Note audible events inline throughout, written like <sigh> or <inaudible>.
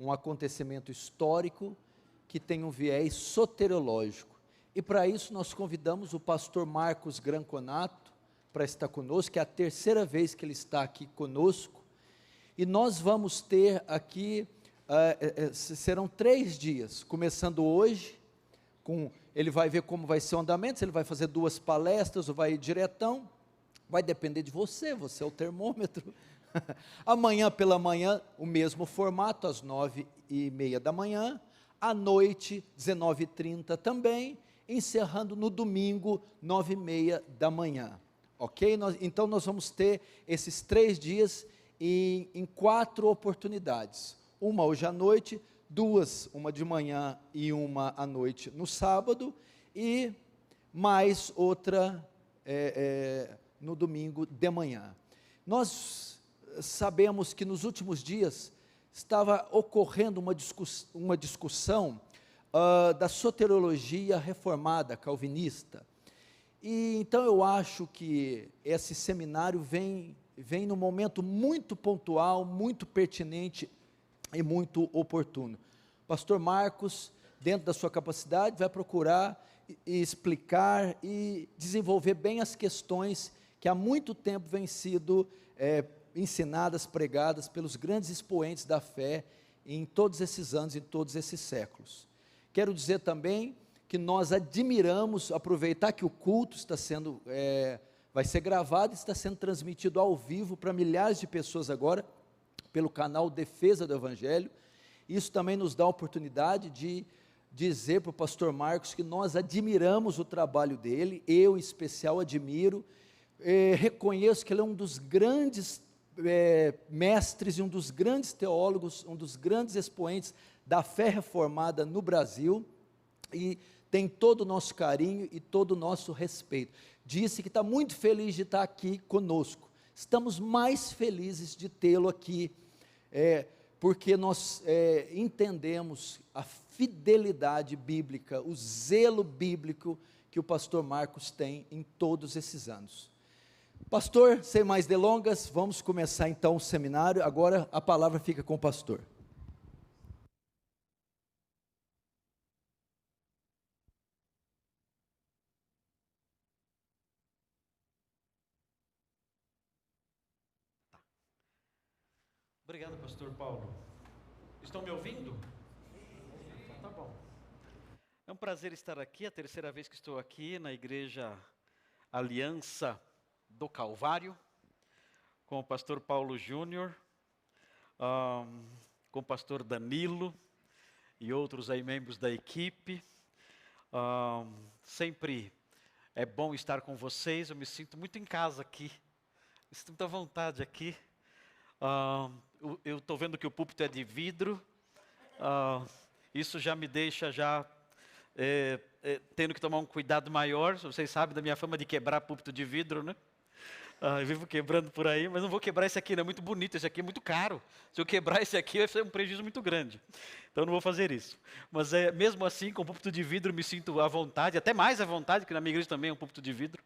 um acontecimento histórico que tem um viés soteriológico. E para isso nós convidamos o pastor Marcos Granconato para estar conosco, é a terceira vez que ele está aqui conosco. E nós vamos ter aqui, uh, serão três dias, começando hoje, com, ele vai ver como vai ser o andamento, se ele vai fazer duas palestras ou vai ir diretão, vai depender de você, você é o termômetro. <laughs> Amanhã pela manhã, o mesmo formato, às nove e meia da manhã, à noite, 19h30 também, encerrando no domingo, nove e meia da manhã. Ok? Nós, então nós vamos ter esses três dias em, em quatro oportunidades. Uma hoje à noite, duas, uma de manhã e uma à noite no sábado, e mais outra é, é, no domingo de manhã. Nós sabemos que nos últimos dias estava ocorrendo uma, discuss, uma discussão uh, da soteriologia reformada, calvinista. E então eu acho que esse seminário vem, vem num momento muito pontual, muito pertinente e muito oportuno. Pastor Marcos, dentro da sua capacidade, vai procurar explicar e desenvolver bem as questões que há muito tempo vêm sido é, ensinadas, pregadas pelos grandes expoentes da fé em todos esses anos, em todos esses séculos. Quero dizer também que nós admiramos, aproveitar que o culto está sendo, é, vai ser gravado, está sendo transmitido ao vivo para milhares de pessoas agora, pelo canal Defesa do Evangelho. Isso também nos dá a oportunidade de dizer para o pastor Marcos que nós admiramos o trabalho dele, eu em especial admiro, é, reconheço que ele é um dos grandes é, mestres e um dos grandes teólogos, um dos grandes expoentes da fé reformada no Brasil e tem todo o nosso carinho e todo o nosso respeito. Disse que está muito feliz de estar aqui conosco. Estamos mais felizes de tê-lo aqui, é, porque nós é, entendemos a fidelidade bíblica, o zelo bíblico que o pastor Marcos tem em todos esses anos. Pastor, sem mais delongas, vamos começar então o seminário. Agora a palavra fica com o pastor. Obrigado, pastor Paulo. Estão me ouvindo? Então, tá bom. É um prazer estar aqui, a terceira vez que estou aqui na igreja Aliança do Calvário, com o pastor Paulo Júnior, um, com o pastor Danilo e outros aí membros da equipe. Um, sempre é bom estar com vocês, eu me sinto muito em casa aqui, me sinto muita vontade aqui. Um, eu estou vendo que o púlpito é de vidro, isso já me deixa já é, é, tendo que tomar um cuidado maior. Vocês sabem da minha fama de quebrar púlpito de vidro, né? Ah, eu vivo quebrando por aí, mas não vou quebrar esse aqui, não é muito bonito, esse aqui é muito caro. Se eu quebrar esse aqui, vai ser um prejuízo muito grande. Então não vou fazer isso. Mas é, mesmo assim, com o púlpito de vidro, me sinto à vontade, até mais à vontade, que na minha igreja também é um púlpito de vidro.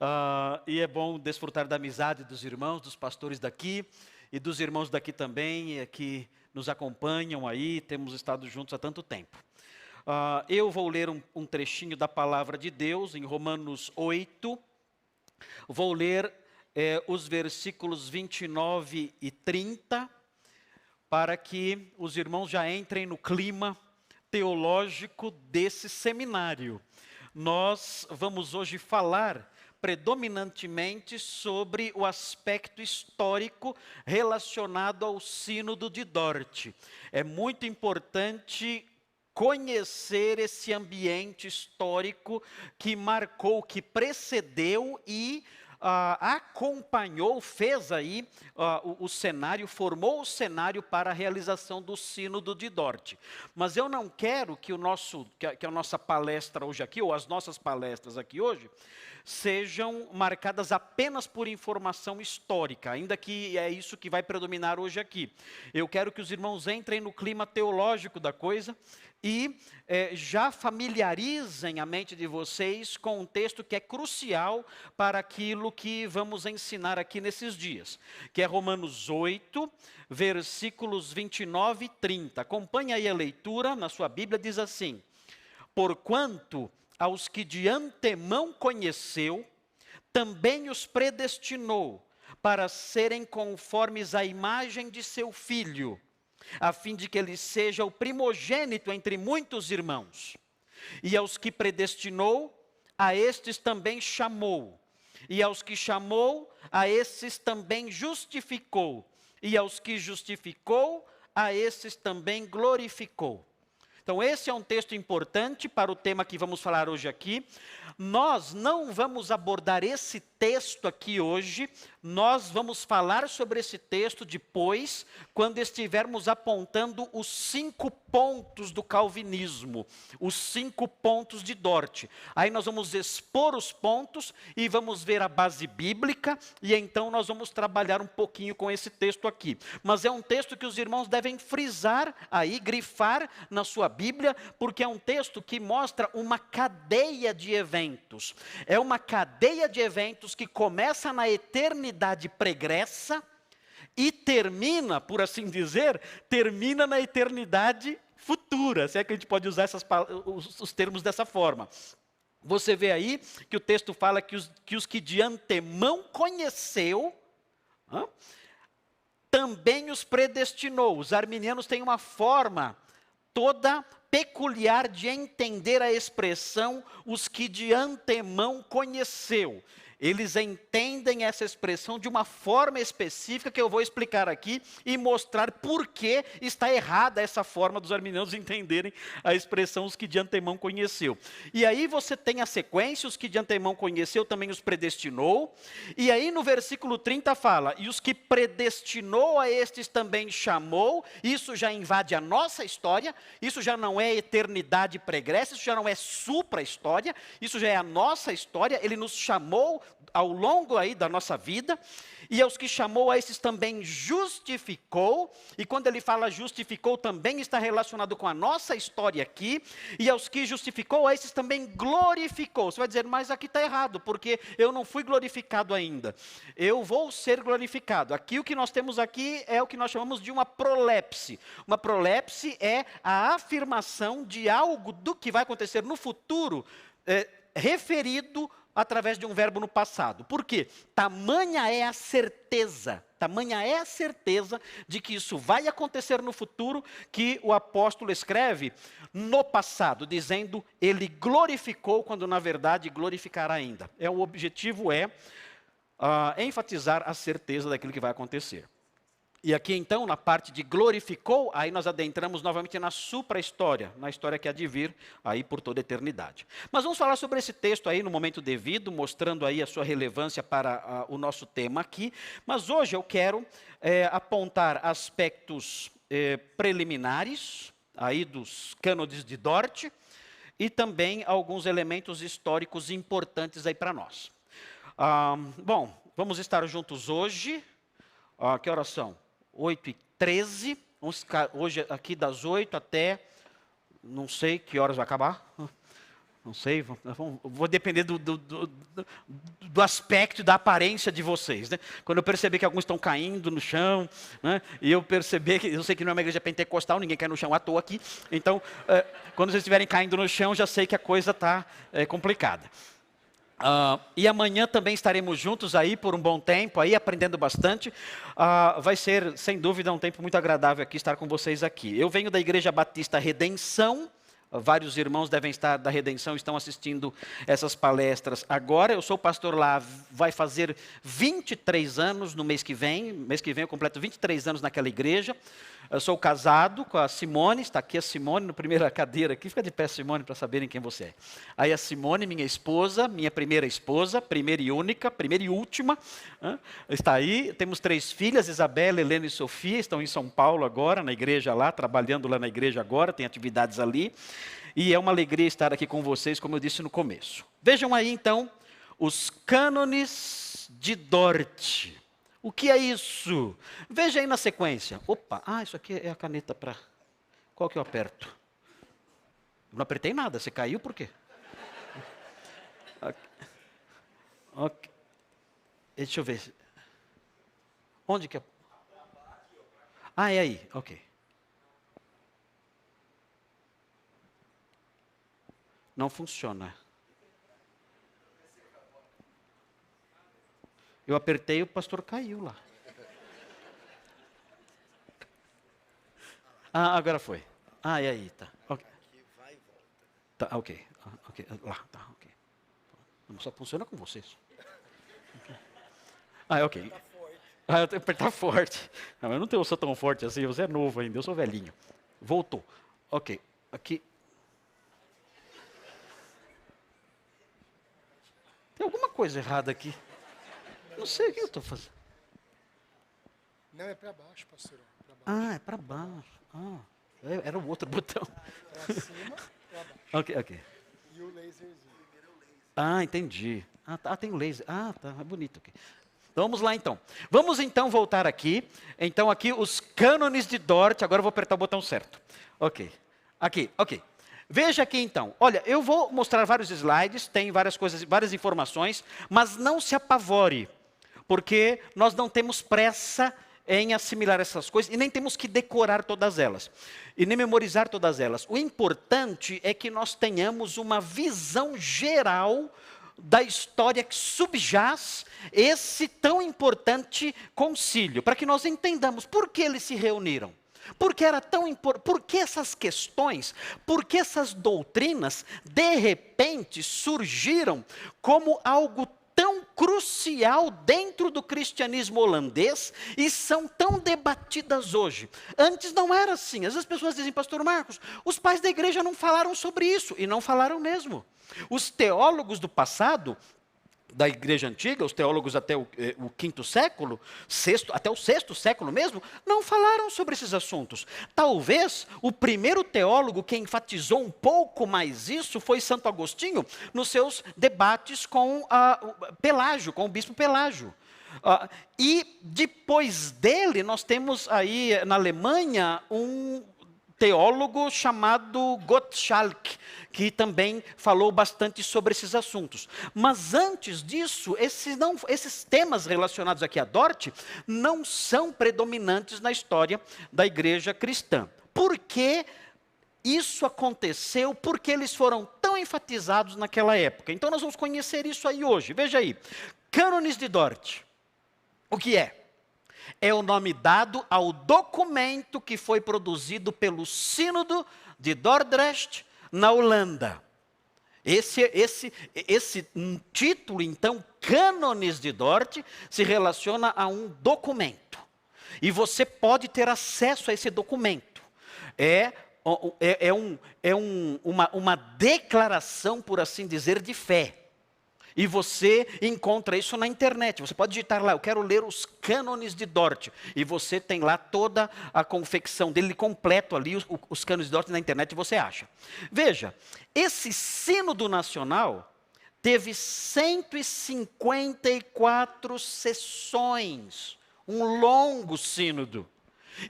Ah, e é bom desfrutar da amizade dos irmãos, dos pastores daqui e dos irmãos daqui também, é, que nos acompanham aí, temos estado juntos há tanto tempo. Ah, eu vou ler um, um trechinho da palavra de Deus em Romanos 8, Vou ler é, os versículos 29 e 30, para que os irmãos já entrem no clima teológico desse seminário. Nós vamos hoje falar predominantemente sobre o aspecto histórico relacionado ao Sínodo de Dort. É muito importante conhecer esse ambiente histórico que marcou, que precedeu e uh, acompanhou, fez aí uh, o, o, cenário, formou o cenário para a realização do Sínodo de Dort. Mas eu não quero que, o nosso, que a, que a nossa palestra hoje aqui, ou as nossas palestras aqui hoje, sejam marcadas apenas por informação histórica, ainda que é isso que vai predominar hoje aqui. Eu quero que os irmãos entrem no clima teológico da coisa, e é, já familiarizem a mente de vocês com um texto que é crucial para aquilo que vamos ensinar aqui nesses dias, que é Romanos 8, versículos 29 e 30. Acompanhe aí a leitura na sua Bíblia, diz assim: Porquanto aos que de antemão conheceu, também os predestinou para serem conformes à imagem de seu filho a fim de que ele seja o primogênito entre muitos irmãos. E aos que predestinou, a estes também chamou. E aos que chamou, a esses também justificou. E aos que justificou, a esses também glorificou. Então, esse é um texto importante para o tema que vamos falar hoje aqui. Nós não vamos abordar esse texto aqui hoje, nós vamos falar sobre esse texto depois, quando estivermos apontando os cinco pontos do calvinismo, os cinco pontos de Dort. Aí nós vamos expor os pontos e vamos ver a base bíblica, e então nós vamos trabalhar um pouquinho com esse texto aqui. Mas é um texto que os irmãos devem frisar aí, grifar na sua Bíblia, porque é um texto que mostra uma cadeia de eventos. É uma cadeia de eventos que começa na eternidade pregressa e termina, por assim dizer, termina na eternidade futura, se é que a gente pode usar essas, os, os termos dessa forma. Você vê aí que o texto fala que os que, os que de antemão conheceu, hã, também os predestinou. Os arminianos têm uma forma toda peculiar de entender a expressão os que de antemão conheceu eles entendem essa expressão de uma forma específica que eu vou explicar aqui e mostrar por que está errada essa forma dos arminianos <laughs> entenderem a expressão os que de antemão conheceu. E aí você tem a sequência, os que de antemão conheceu também os predestinou. E aí no versículo 30 fala: "E os que predestinou a estes também chamou". Isso já invade a nossa história, isso já não é eternidade pregressa, isso já não é supra-história, isso já é a nossa história, ele nos chamou ao longo aí da nossa vida, e aos que chamou a esses também justificou, e quando ele fala justificou também está relacionado com a nossa história aqui, e aos que justificou a esses também glorificou. Você vai dizer, mas aqui está errado, porque eu não fui glorificado ainda. Eu vou ser glorificado. Aqui o que nós temos aqui é o que nós chamamos de uma prolepse. Uma prolepse é a afirmação de algo do que vai acontecer no futuro, é, referido através de um verbo no passado. Por quê? Tamanha é a certeza, tamanha é a certeza de que isso vai acontecer no futuro, que o apóstolo escreve no passado, dizendo ele glorificou, quando na verdade glorificará ainda. É o objetivo é uh, enfatizar a certeza daquilo que vai acontecer. E aqui então, na parte de glorificou, aí nós adentramos novamente na supra-história, na história que há de vir aí por toda a eternidade. Mas vamos falar sobre esse texto aí no momento devido, mostrando aí a sua relevância para uh, o nosso tema aqui. Mas hoje eu quero é, apontar aspectos é, preliminares aí dos cânones de Dort e também alguns elementos históricos importantes aí para nós. Ah, bom, vamos estar juntos hoje. Ah, que horas são? 8 e 13. Vamos ficar hoje aqui das 8 até não sei que horas vai acabar. <laughs> Não sei, vou depender do, do, do, do aspecto, da aparência de vocês. Né? Quando eu perceber que alguns estão caindo no chão, né? e eu perceber que, eu sei que não é uma igreja pentecostal, ninguém cai no chão à toa aqui, então, é, quando vocês estiverem caindo no chão, já sei que a coisa está é, complicada. Uh, e amanhã também estaremos juntos aí por um bom tempo, aí aprendendo bastante. Uh, vai ser, sem dúvida, um tempo muito agradável aqui estar com vocês aqui. Eu venho da Igreja Batista Redenção. Vários irmãos devem estar da Redenção, estão assistindo essas palestras agora. Eu sou pastor lá, vai fazer 23 anos no mês que vem. Mês que vem eu completo 23 anos naquela igreja. Eu sou casado com a Simone, está aqui a Simone na primeira <laughs> cadeira aqui. Fica de pé, Simone, para saberem quem você é. Aí a Simone, minha esposa, minha primeira esposa, primeira e única, primeira e última, está aí. Temos três filhas, Isabela, Helena e Sofia, estão em São Paulo agora, na igreja lá, trabalhando lá na igreja agora, tem atividades ali. E é uma alegria estar aqui com vocês, como eu disse no começo. Vejam aí então os cânones de Dort. O que é isso? Veja aí na sequência. Opa, ah, isso aqui é a caneta para. Qual que eu aperto? Não apertei nada, você caiu por quê? Ok. okay. Deixa eu ver. Onde que é? Ah, é aí, ok. Não funciona. Eu apertei, o pastor caiu lá. Ah, agora foi. Ah, e aí, tá. Ok. Tá, ok. Ah, ok. Lá, tá, ok. Só funciona com vocês. Ah, ok. Ah, eu tenho que apertar forte. Não, eu não tenho, eu tão forte assim, você é novo ainda, eu sou velhinho. Voltou. Ok. Aqui. Tem alguma coisa errada aqui. Não sei o que eu estou fazendo. Não, é para baixo, pastor. Baixo. Ah, é para baixo. Ah, é, era o outro <laughs> botão. Para cima, para baixo. Ok, ok. E o laserzinho. Ah, entendi. Ah, tá, ah, tem o laser. Ah, tá, é bonito aqui. Então, vamos lá então. Vamos então voltar aqui. Então aqui os cânones de Dort. Agora eu vou apertar o botão certo. Ok. Aqui, ok. Veja aqui então. Olha, eu vou mostrar vários slides, tem várias coisas, várias informações, mas não se apavore, porque nós não temos pressa em assimilar essas coisas e nem temos que decorar todas elas e nem memorizar todas elas. O importante é que nós tenhamos uma visão geral da história que subjaz esse tão importante concílio, para que nós entendamos por que eles se reuniram. Por que era tão importante? Por que essas questões, por que essas doutrinas, de repente, surgiram como algo crucial dentro do cristianismo holandês e são tão debatidas hoje. Antes não era assim. Às vezes as pessoas dizem, Pastor Marcos, os pais da igreja não falaram sobre isso. E não falaram mesmo. Os teólogos do passado da igreja antiga, os teólogos até o, eh, o, quinto século, sexto, até o sexto século mesmo, não falaram sobre esses assuntos. Talvez o primeiro teólogo que enfatizou um pouco mais isso foi Santo Agostinho, nos seus debates com a, Pelágio, com o bispo Pelágio. Uh, e depois dele, nós temos aí na Alemanha um teólogo chamado Gottschalk, que também falou bastante sobre esses assuntos. Mas antes disso, esses, não, esses temas relacionados aqui a Dort não são predominantes na história da igreja cristã. Por que isso aconteceu? Porque eles foram tão enfatizados naquela época. Então nós vamos conhecer isso aí hoje. Veja aí. Cânones de Dort. O que é? É o nome dado ao documento que foi produzido pelo Sínodo de Dordrecht, na Holanda. Esse, esse, esse título, então, Cânones de Dort, se relaciona a um documento. E você pode ter acesso a esse documento. É, é, é, um, é um, uma, uma declaração, por assim dizer, de fé. E você encontra isso na internet. Você pode digitar lá, eu quero ler os cânones de Dort. E você tem lá toda a confecção dele completo ali, os, os cânones de Dort na internet você acha. Veja, esse sínodo nacional teve 154 sessões. Um longo sínodo.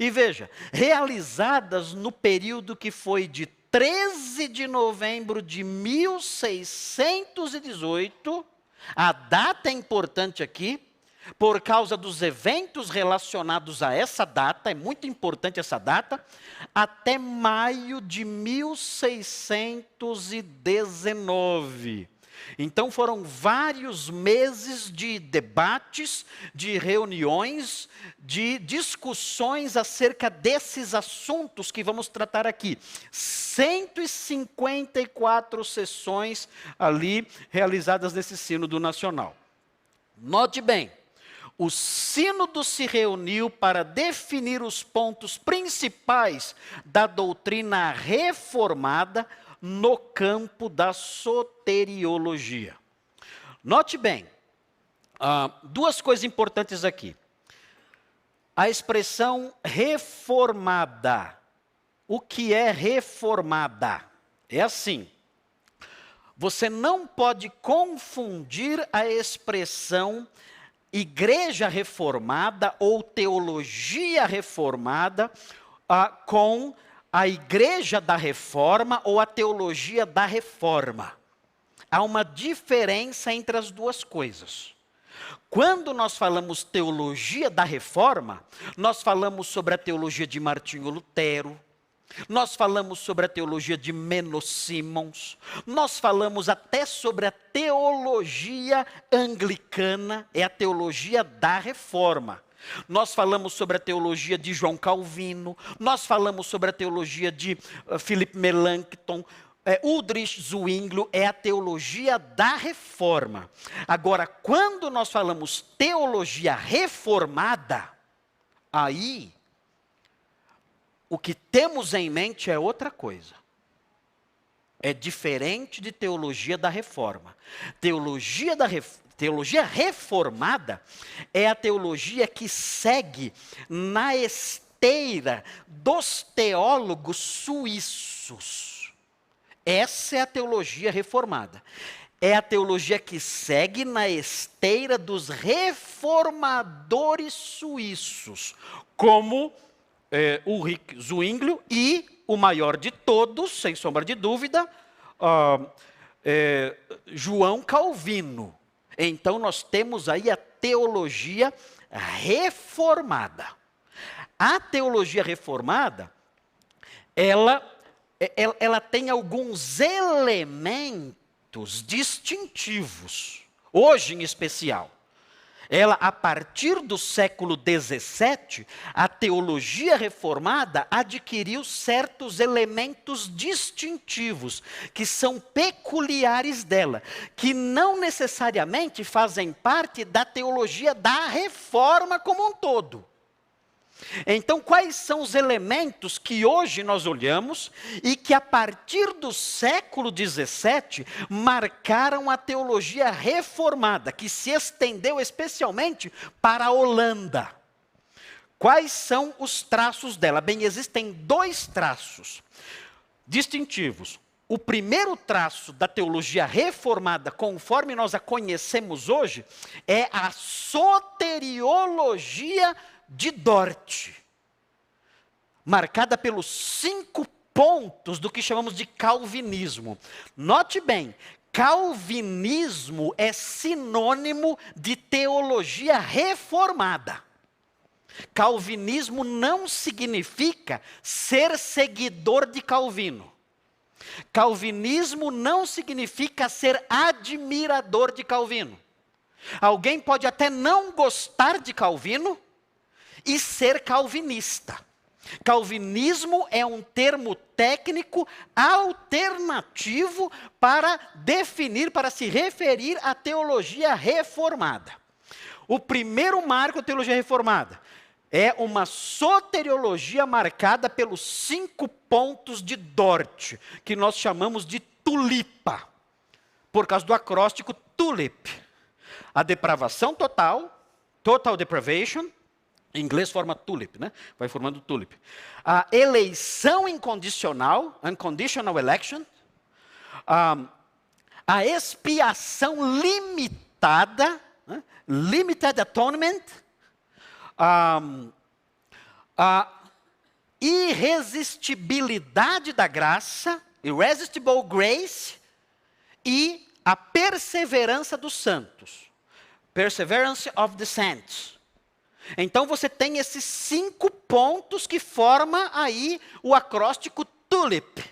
E veja, realizadas no período que foi de 13 de novembro de 1618, a data é importante aqui, por causa dos eventos relacionados a essa data, é muito importante essa data, até maio de 1619. Então foram vários meses de debates, de reuniões, de discussões acerca desses assuntos que vamos tratar aqui. 154 sessões ali realizadas nesse Sínodo Nacional. Note bem, o Sínodo se reuniu para definir os pontos principais da doutrina reformada no campo da soteriologia. Note bem, uh, duas coisas importantes aqui. A expressão reformada. O que é reformada? É assim. Você não pode confundir a expressão igreja reformada ou teologia reformada uh, com a igreja da reforma ou a teologia da reforma. Há uma diferença entre as duas coisas. Quando nós falamos teologia da reforma, nós falamos sobre a teologia de Martinho Lutero, nós falamos sobre a teologia de Menos Simons, nós falamos até sobre a teologia anglicana, é a teologia da reforma. Nós falamos sobre a teologia de João Calvino, nós falamos sobre a teologia de uh, Philip Melanchthon, é, Udrich Zwinglio é a teologia da reforma. Agora, quando nós falamos teologia reformada, aí o que temos em mente é outra coisa. É diferente de teologia da reforma. Teologia da Teologia reformada é a teologia que segue na esteira dos teólogos suíços. Essa é a teologia reformada. É a teologia que segue na esteira dos reformadores suíços, como é, Zwinglio e o maior de todos, sem sombra de dúvida, uh, é, João Calvino. Então nós temos aí a teologia reformada. A teologia reformada, ela, ela, ela tem alguns elementos distintivos, hoje em especial. Ela, a partir do século XVII, a teologia reformada adquiriu certos elementos distintivos, que são peculiares dela, que não necessariamente fazem parte da teologia da reforma como um todo. Então, quais são os elementos que hoje nós olhamos e que a partir do século XVII marcaram a teologia reformada, que se estendeu especialmente para a Holanda? Quais são os traços dela? Bem, existem dois traços distintivos. O primeiro traço da teologia reformada, conforme nós a conhecemos hoje, é a soteriologia reformada de Dort, marcada pelos cinco pontos do que chamamos de calvinismo. Note bem, calvinismo é sinônimo de teologia reformada. Calvinismo não significa ser seguidor de Calvino. Calvinismo não significa ser admirador de Calvino. Alguém pode até não gostar de Calvino, e ser calvinista. Calvinismo é um termo técnico alternativo para definir, para se referir à teologia reformada. O primeiro marco da teologia reformada é uma soteriologia marcada pelos cinco pontos de Dort, que nós chamamos de tulipa, por causa do acróstico tulip. A depravação total, total depravation, em inglês forma tulip, né? Vai formando tulip. A eleição incondicional, unconditional election. a expiação limitada, né? limited atonement. a irresistibilidade da graça, irresistible grace, e a perseverança dos santos. Perseverance of the saints. Então você tem esses cinco pontos que forma aí o acróstico TULIP.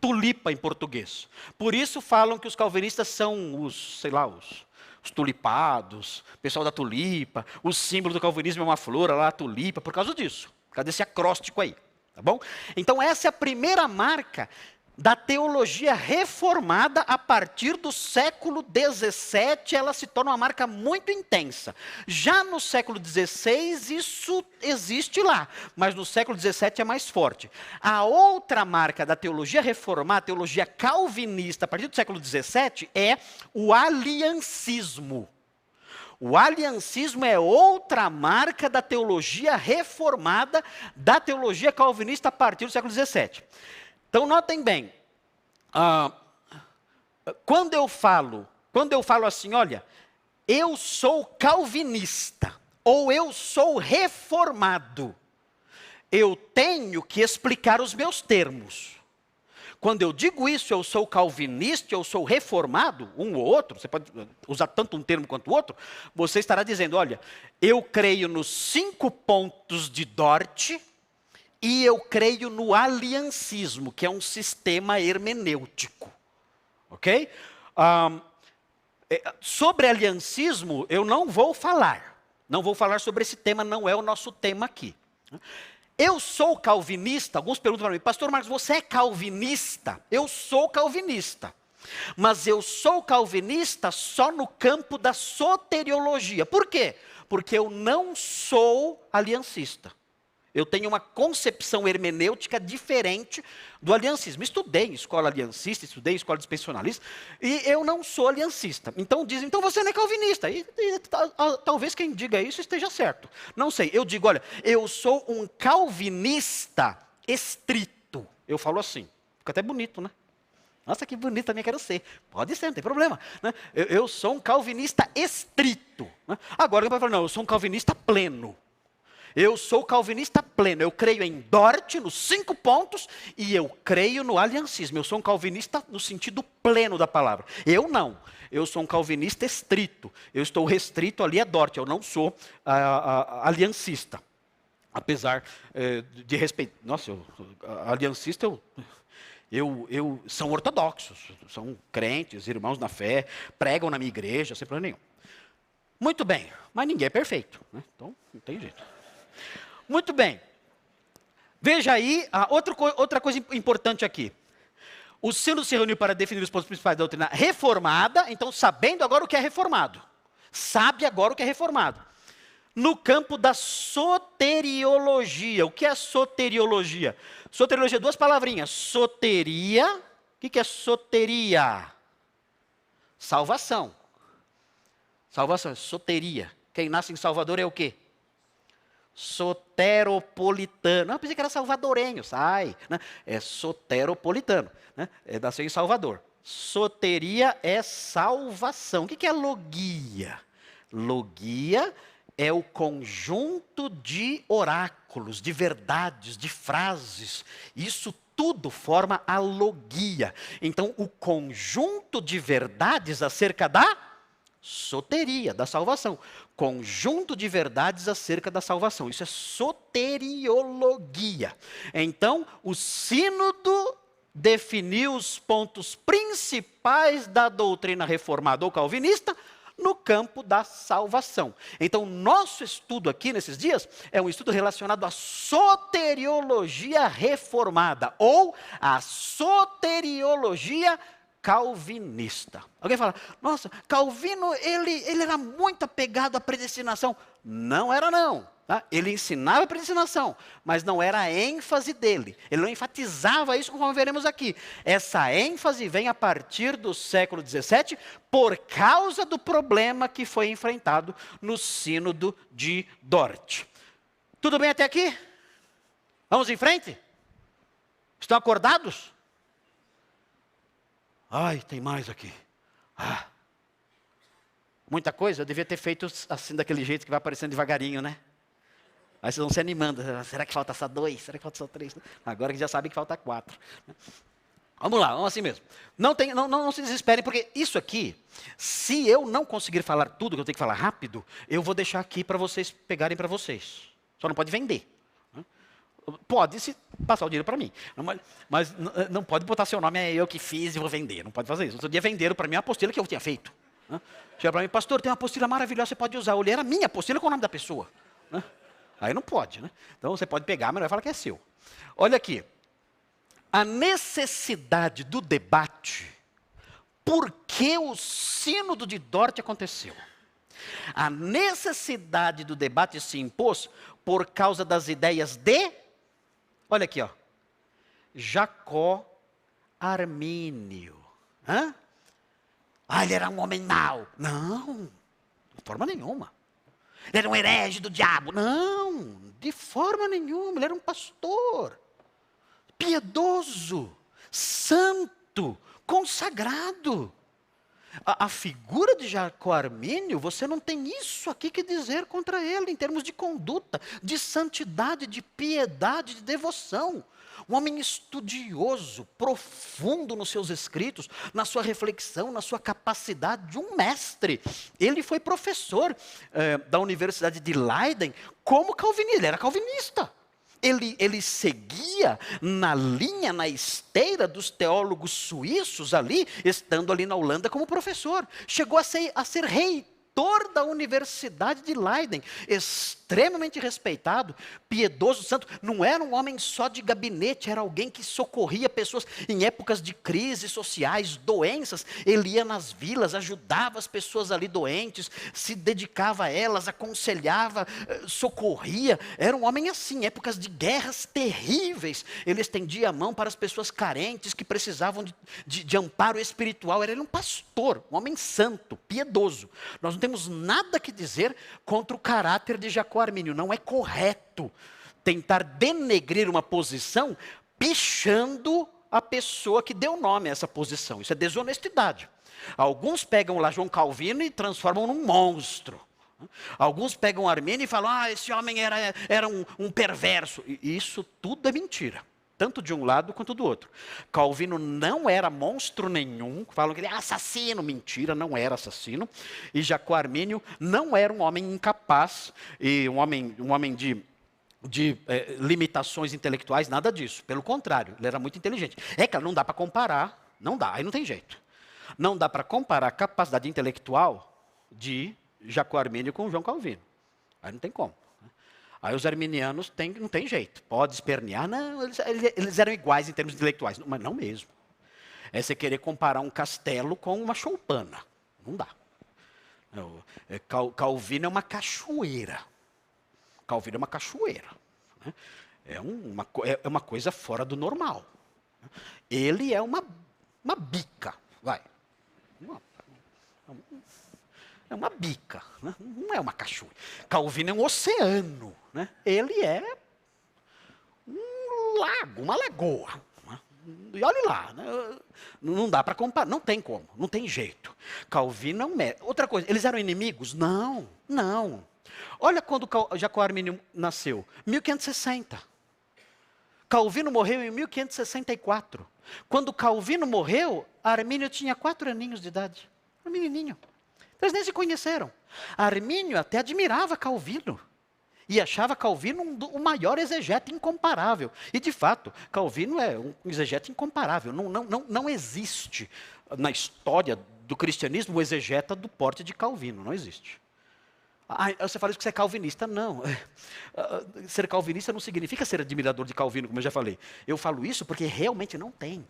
Tulipa em português. Por isso falam que os calvinistas são os, sei lá, os, os tulipados, o pessoal da tulipa, o símbolo do calvinismo é uma flor, lá a tulipa, por causa disso. Causa desse acróstico aí. Tá bom? Então essa é a primeira marca da teologia reformada a partir do século XVII, ela se torna uma marca muito intensa. Já no século XVI, isso existe lá, mas no século XVII é mais forte. A outra marca da teologia reformada, a teologia calvinista, a partir do século XVII, é o aliancismo. O aliancismo é outra marca da teologia reformada, da teologia calvinista a partir do século XVII. Então notem bem, ah, quando eu falo, quando eu falo assim, olha, eu sou calvinista ou eu sou reformado, eu tenho que explicar os meus termos. Quando eu digo isso, eu sou calvinista, eu sou reformado, um ou outro, você pode usar tanto um termo quanto o outro, você estará dizendo: olha, eu creio nos cinco pontos de Dort e eu creio no aliancismo, que é um sistema hermenêutico. Ok? Um, sobre aliancismo, eu não vou falar. Não vou falar sobre esse tema, não é o nosso tema aqui. Eu sou calvinista. Alguns perguntam para mim, Pastor Marcos, você é calvinista? Eu sou calvinista. Mas eu sou calvinista só no campo da soteriologia. Por quê? Porque eu não sou aliancista. Eu tenho uma concepção hermenêutica diferente do aliancismo. Estudei escola aliancista, estudei escola dispensionalista, e eu não sou aliancista. Então dizem, então você não é calvinista. E, e talvez quem diga isso esteja certo. Não sei. Eu digo, olha, eu sou um calvinista estrito. Eu falo assim. Fica até bonito, né? Nossa, que bonito também quero ser. Pode ser, não tem problema. Né? Eu, eu, sou um calvinista estrito. Né? Agora, eu falar, não, eu sou um calvinista pleno. Eu sou calvinista pleno. Eu creio em Dort, nos cinco pontos, e eu creio no aliancismo. Eu sou um calvinista no sentido pleno da palavra. Eu não. Eu sou um calvinista estrito. Eu estou restrito ali a Dort. Eu não sou a, a, a aliancista. Apesar eh, de respeito. Nossa, eu, aliancista eu. Eu, eu, são ortodoxos, são crentes, irmãos na fé, pregam na minha igreja, sem problema nenhum. Muito bem, mas ninguém é perfeito, né? então não tem jeito. Muito bem. Veja aí, outra, outra coisa importante aqui. O sino se reuniu para definir os pontos principais da doutrina reformada, então sabendo agora o que é reformado. Sabe agora o que é reformado. No campo da soteriologia. O que é soteriologia? Soteriologia, duas palavrinhas. Soteria. O que é soteria? Salvação. Salvação, soteria. Quem nasce em Salvador é o quê? Soteropolitano. Não, pensei que era salvadorenho, sai. Né? É soteropolitano. Né? É, nasceu em Salvador. Soteria é salvação. O que é logia? Logia é o conjunto de oráculos, de verdades, de frases. Isso tudo forma a logia. Então, o conjunto de verdades acerca da soteria, da salvação. Conjunto de verdades acerca da salvação. Isso é soteriologia. Então, o sínodo definiu os pontos principais da doutrina reformada ou calvinista no campo da salvação. Então, nosso estudo aqui nesses dias é um estudo relacionado à soteriologia reformada ou à soteriologia calvinista. Alguém fala, nossa, Calvino, ele, ele era muito apegado à predestinação. Não era não. Tá? Ele ensinava a predestinação, mas não era a ênfase dele. Ele não enfatizava isso, como veremos aqui. Essa ênfase vem a partir do século XVII, por causa do problema que foi enfrentado no sínodo de Dort. Tudo bem até aqui? Vamos em frente? Estão acordados? Ai, tem mais aqui. Ah. Muita coisa, eu devia ter feito assim, daquele jeito que vai aparecendo devagarinho, né? Aí vocês vão se animando. Ah, será que falta só dois? Será que falta só três? Agora que já sabem que falta quatro. Vamos lá, vamos assim mesmo. Não, tem, não, não, não, se desesperem, porque isso aqui, se eu não conseguir falar tudo que eu tenho que falar rápido, eu vou deixar aqui para vocês pegarem para vocês. Só não pode vender. Pode se passar o dinheiro para mim, mas, não pode botar seu nome, é eu que fiz e vou vender. Não pode fazer isso. Outro dia venderam para mim a apostila que eu tinha feito. Né? Para mim, pastor, tem uma apostila maravilhosa, você pode usar. Eu olhei, era minha apostila com o nome da pessoa. Né? Aí não pode, né? Então você pode pegar, mas não vai falar que é seu. Olha aqui. A necessidade do debate, por que o sínodo de Dort aconteceu? A necessidade do debate se impôs por causa das ideias de Olha aqui, ó. Jacó Armínio. Hã? Ah, ele era um homem mau. Não, de forma nenhuma. Ele era um herege do diabo. Não, de forma nenhuma. Ele era um pastor, piedoso, santo, consagrado. A, a, figura de Jacó Armínio, você não tem isso aqui que dizer contra ele, em termos de conduta, de santidade, de piedade, de devoção. Um homem estudioso, profundo nos seus escritos, na sua reflexão, na sua capacidade de um mestre. Ele foi professor eh, da Universidade de Leiden como calvinista, ele era calvinista. Ele, ele, seguia na linha, na esteira dos teólogos suíços ali, estando ali na Holanda como professor. Chegou a ser, a ser rei reitor da Universidade de Leiden, extremamente respeitado, piedoso, santo. Não era um homem só de gabinete, era alguém que socorria pessoas em épocas de crises sociais, doenças. Ele ia nas vilas, ajudava as pessoas ali doentes, se dedicava a elas, aconselhava, eh, socorria. Era um homem assim, épocas de guerras terríveis. Ele estendia a mão para as pessoas carentes que precisavam de, de, de amparo espiritual. Era um pastor, um homem santo, piedoso. Nós não temos nada que dizer contra o caráter de Jacó Armínio. Não é correto tentar denegrir uma posição pichando a pessoa que deu nome a essa posição. Isso é desonestidade. Alguns pegam lá João Calvino e transformam num monstro. Alguns pegam Armínio e falam, ah, esse homem era, era um, um perverso. Isso tudo é mentira tanto de um lado quanto do outro. Calvino não era monstro nenhum, falam que ele é assassino, mentira, não era assassino. E Jacó Armínio não era um homem incapaz e um homem, um homem de de eh, limitações intelectuais, nada disso. Pelo contrário, ele era muito inteligente. É claro, não dá para comparar, não dá, aí não tem jeito. Não dá para comparar a capacidade intelectual de Jacó Armínio com João Calvino. Aí não tem como. Aí os arminianos não tem jeito. Pode espernear. Não, eles, eles, eram iguais em termos intelectuais. Mas não mesmo. É você querer comparar um castelo com uma choupana. Não dá. É, Calvino é uma cachoeira. Calvino é uma cachoeira. Né? É, uma, é, é uma coisa fora do normal. Ele é uma, uma bica. Vai. É uma bica, né? não é uma cachoeira. Calvino é um oceano. Né? Ele é um lago, uma lagoa. E olhe lá, né? não dá para comparar, não tem como, não tem jeito. Calvino é um médico. Outra coisa, eles eram inimigos? Não, não. Olha quando Jacó Armínio nasceu, 1560. Calvino morreu em 1564. Quando Calvino morreu, Armínio tinha quatro aninhos de idade. Um menininho. Eles nem se conheceram. Armínio até admirava Calvino. E achava Calvino um, o maior exegeta incomparável. E, de fato, Calvino é um exegeta incomparável. Não, não, não, não existe na história do cristianismo o exegeta do porte de Calvino. Não existe. Ah, você fala isso que você é calvinista. Não. <laughs> Ser calvinista não significa ser admirador de Calvino, como eu já falei. Eu falo isso porque realmente não tem.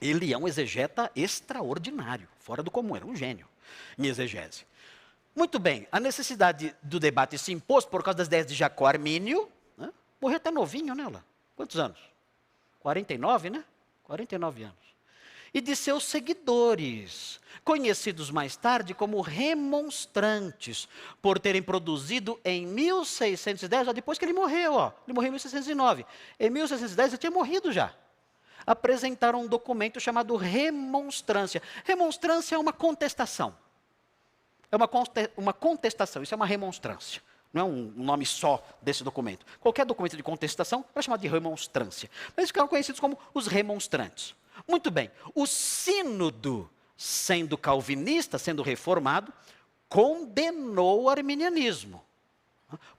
Ele é um exegeta extraordinário, fora do comum, era um gênio em exegese. Muito bem, a necessidade do debate se impôs por causa das ideias de Jacó Armínio. Né? Morreu até novinho, né? Quantos anos? 49, né? 49 anos. E de seus seguidores, conhecidos mais tarde como remonstrantes, por terem produzido em 1610, já depois que ele morreu, ó, ele morreu em 1609. Em 1610 ele tinha morrido já apresentaram um documento chamado remonstrância. Remonstrância é uma contestação. É uma, contestação, isso é uma remonstrância. Não é um nome só desse documento. Qualquer documento de contestação é chamado de remonstrância. Mas eles ficaram conhecidos como os remonstrantes. Muito bem, o sínodo, sendo calvinista, sendo reformado, condenou o arminianismo.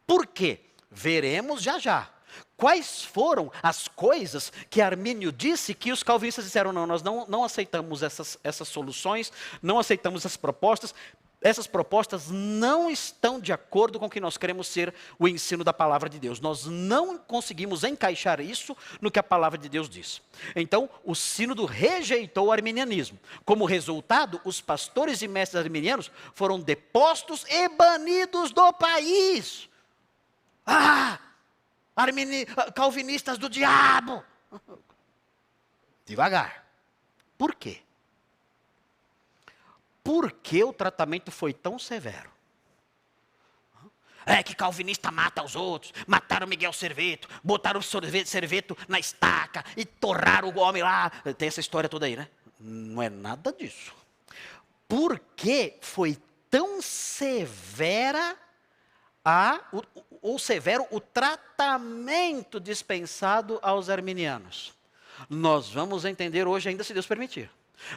Por quê? Veremos já já. Quais foram as coisas que Armínio disse que os calvinistas disseram: não, nós não, não aceitamos essas, essas soluções, não aceitamos essas propostas, essas propostas não estão de acordo com o que nós queremos ser o ensino da palavra de Deus. Nós não conseguimos encaixar isso no que a palavra de Deus diz. Então, o sínodo rejeitou o arminianismo. Como resultado, os pastores e mestres arminianos foram depostos e banidos do país. Ah! Armini, calvinistas do diabo. Devagar. Por quê? Por que o tratamento foi tão severo? É que calvinista mata os outros, mataram Miguel Serveto, botaram o Serveto na estaca e torraram o homem lá. Tem essa história toda aí, né? Não é nada disso. Porque foi tão severa a, ou severo o tratamento dispensado aos arminianos. Nós vamos entender hoje ainda, se Deus permitir.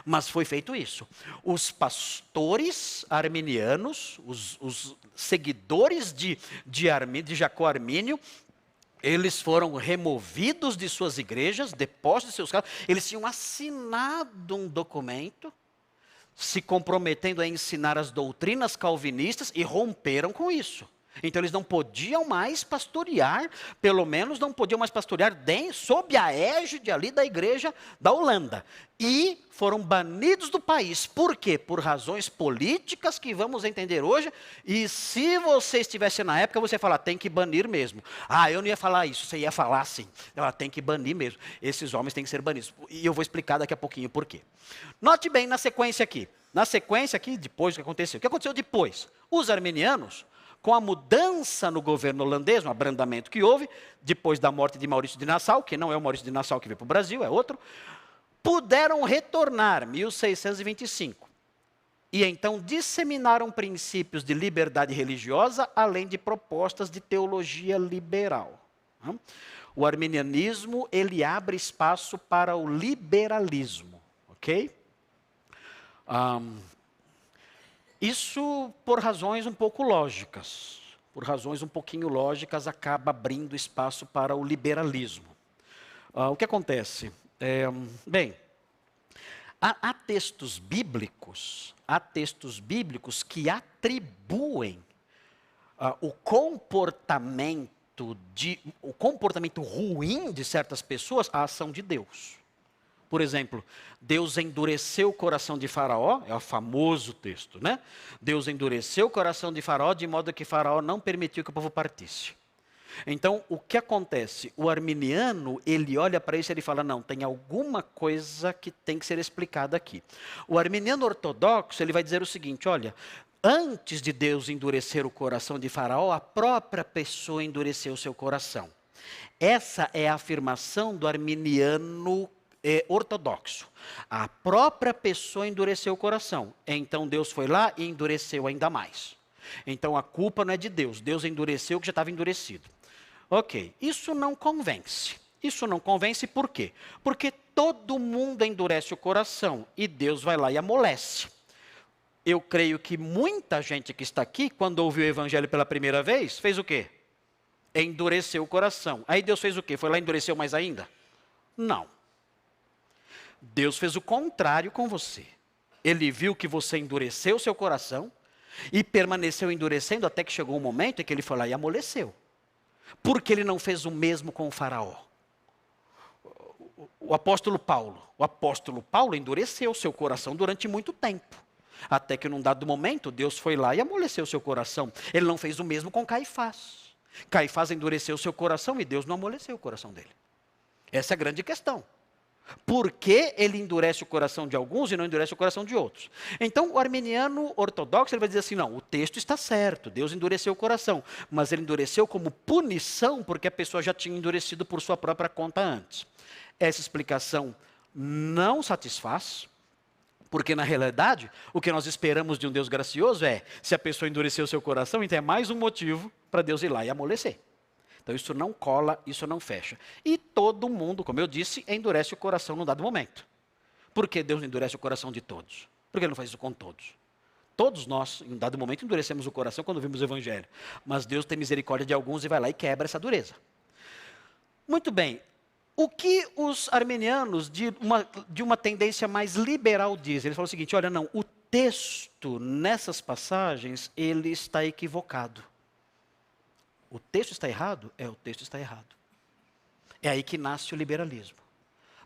Mas foi feito isso. Os pastores arminianos, os, os seguidores de, de, de Jacó Armínio, eles foram removidos de suas igrejas, depostos de seus cargos, eles tinham assinado um documento se comprometendo a ensinar as doutrinas calvinistas e romperam com isso. Então eles não podiam mais pastorear, pelo menos não podiam mais pastorear de, sob a égide ali da igreja da Holanda. E foram banidos do país. Por quê? Por razões políticas que vamos entender hoje. E se você estivesse na época, você ia falar, tem que banir mesmo. Ah, eu não ia falar isso, você ia falar assim. Ela tem que banir mesmo. Esses homens têm que ser banidos. E eu vou explicar daqui a pouquinho por quê. Note bem na sequência aqui. Na sequência aqui, depois do que aconteceu. O que aconteceu depois? Os armenianos com a mudança no governo holandês, um abrandamento que houve, depois da morte de Maurício de Nassau, que não é o Maurício de Nassau que veio para o Brasil, é outro, puderam retornar, 1625. E então disseminaram princípios de liberdade religiosa, além de propostas de teologia liberal. O arminianismo, ele abre espaço para o liberalismo, ok? Um, isso por razões um pouco lógicas. Por razões um pouquinho lógicas, acaba abrindo espaço para o liberalismo. Ah, o que acontece? É, bem, há, há, textos bíblicos, há textos bíblicos que atribuem ah, o comportamento de, o comportamento ruim de certas pessoas à ação de Deus. Por exemplo, Deus endureceu o coração de Faraó, é o famoso texto, né? Deus endureceu o coração de Faraó de modo que Faraó não permitiu que o povo partisse. Então, o que acontece? O arminiano, ele olha para isso e ele fala: não, tem alguma coisa que tem que ser explicada aqui. O arminiano ortodoxo, ele vai dizer o seguinte: olha, antes de Deus endurecer o coração de Faraó, a própria pessoa endureceu seu coração. Essa é a afirmação do arminiano é, ortodoxo. A própria pessoa endureceu o coração. Então Deus foi lá e endureceu ainda mais. Então a culpa não é de Deus. Deus endureceu o que já estava endurecido. Ok, isso não convence. Isso não convence por quê? Porque todo mundo endurece o coração e Deus vai lá e amolece. Eu creio que muita gente que está aqui, quando ouviu o evangelho pela primeira vez, fez o quê? Endureceu o coração. Aí Deus fez o quê? Foi lá e endureceu mais ainda? Não. Deus fez o contrário com você. Ele viu que você endureceu seu coração e permaneceu endurecendo até que chegou um momento em que ele foi lá e amoleceu. Porque ele não fez o mesmo com o faraó. O apóstolo Paulo, o apóstolo Paulo endureceu seu coração durante muito tempo. Até que num dado momento, Deus foi lá e amoleceu seu coração. Ele não fez o mesmo com Caifás. Caifás endureceu seu coração e Deus não amoleceu o coração dele. Essa é a grande questão. Por que ele endurece o coração de alguns e não endurece o coração de outros? Então, o armeniano ortodoxo ele vai dizer assim: não, o texto está certo, Deus endureceu o coração, mas ele endureceu como punição porque a pessoa já tinha endurecido por sua própria conta antes. Essa explicação não satisfaz, porque na realidade, o que nós esperamos de um Deus gracioso é: se a pessoa endureceu seu coração, então é mais um motivo para Deus ir lá e amolecer. Então isso não cola, isso não fecha. E todo mundo, como eu disse, endurece o coração num dado momento. Por que Deus endurece o coração de todos? Porque Ele não faz isso com todos. Todos nós, em um dado momento, endurecemos o coração quando vimos o Evangelho. Mas Deus tem misericórdia de alguns e vai lá e quebra essa dureza. Muito bem. O que os armenianos, de uma, de uma tendência mais liberal, dizem? Eles falam o seguinte: olha, não, o texto nessas passagens, ele está equivocado. O texto está errado? É, o texto está errado. É aí que nasce o liberalismo.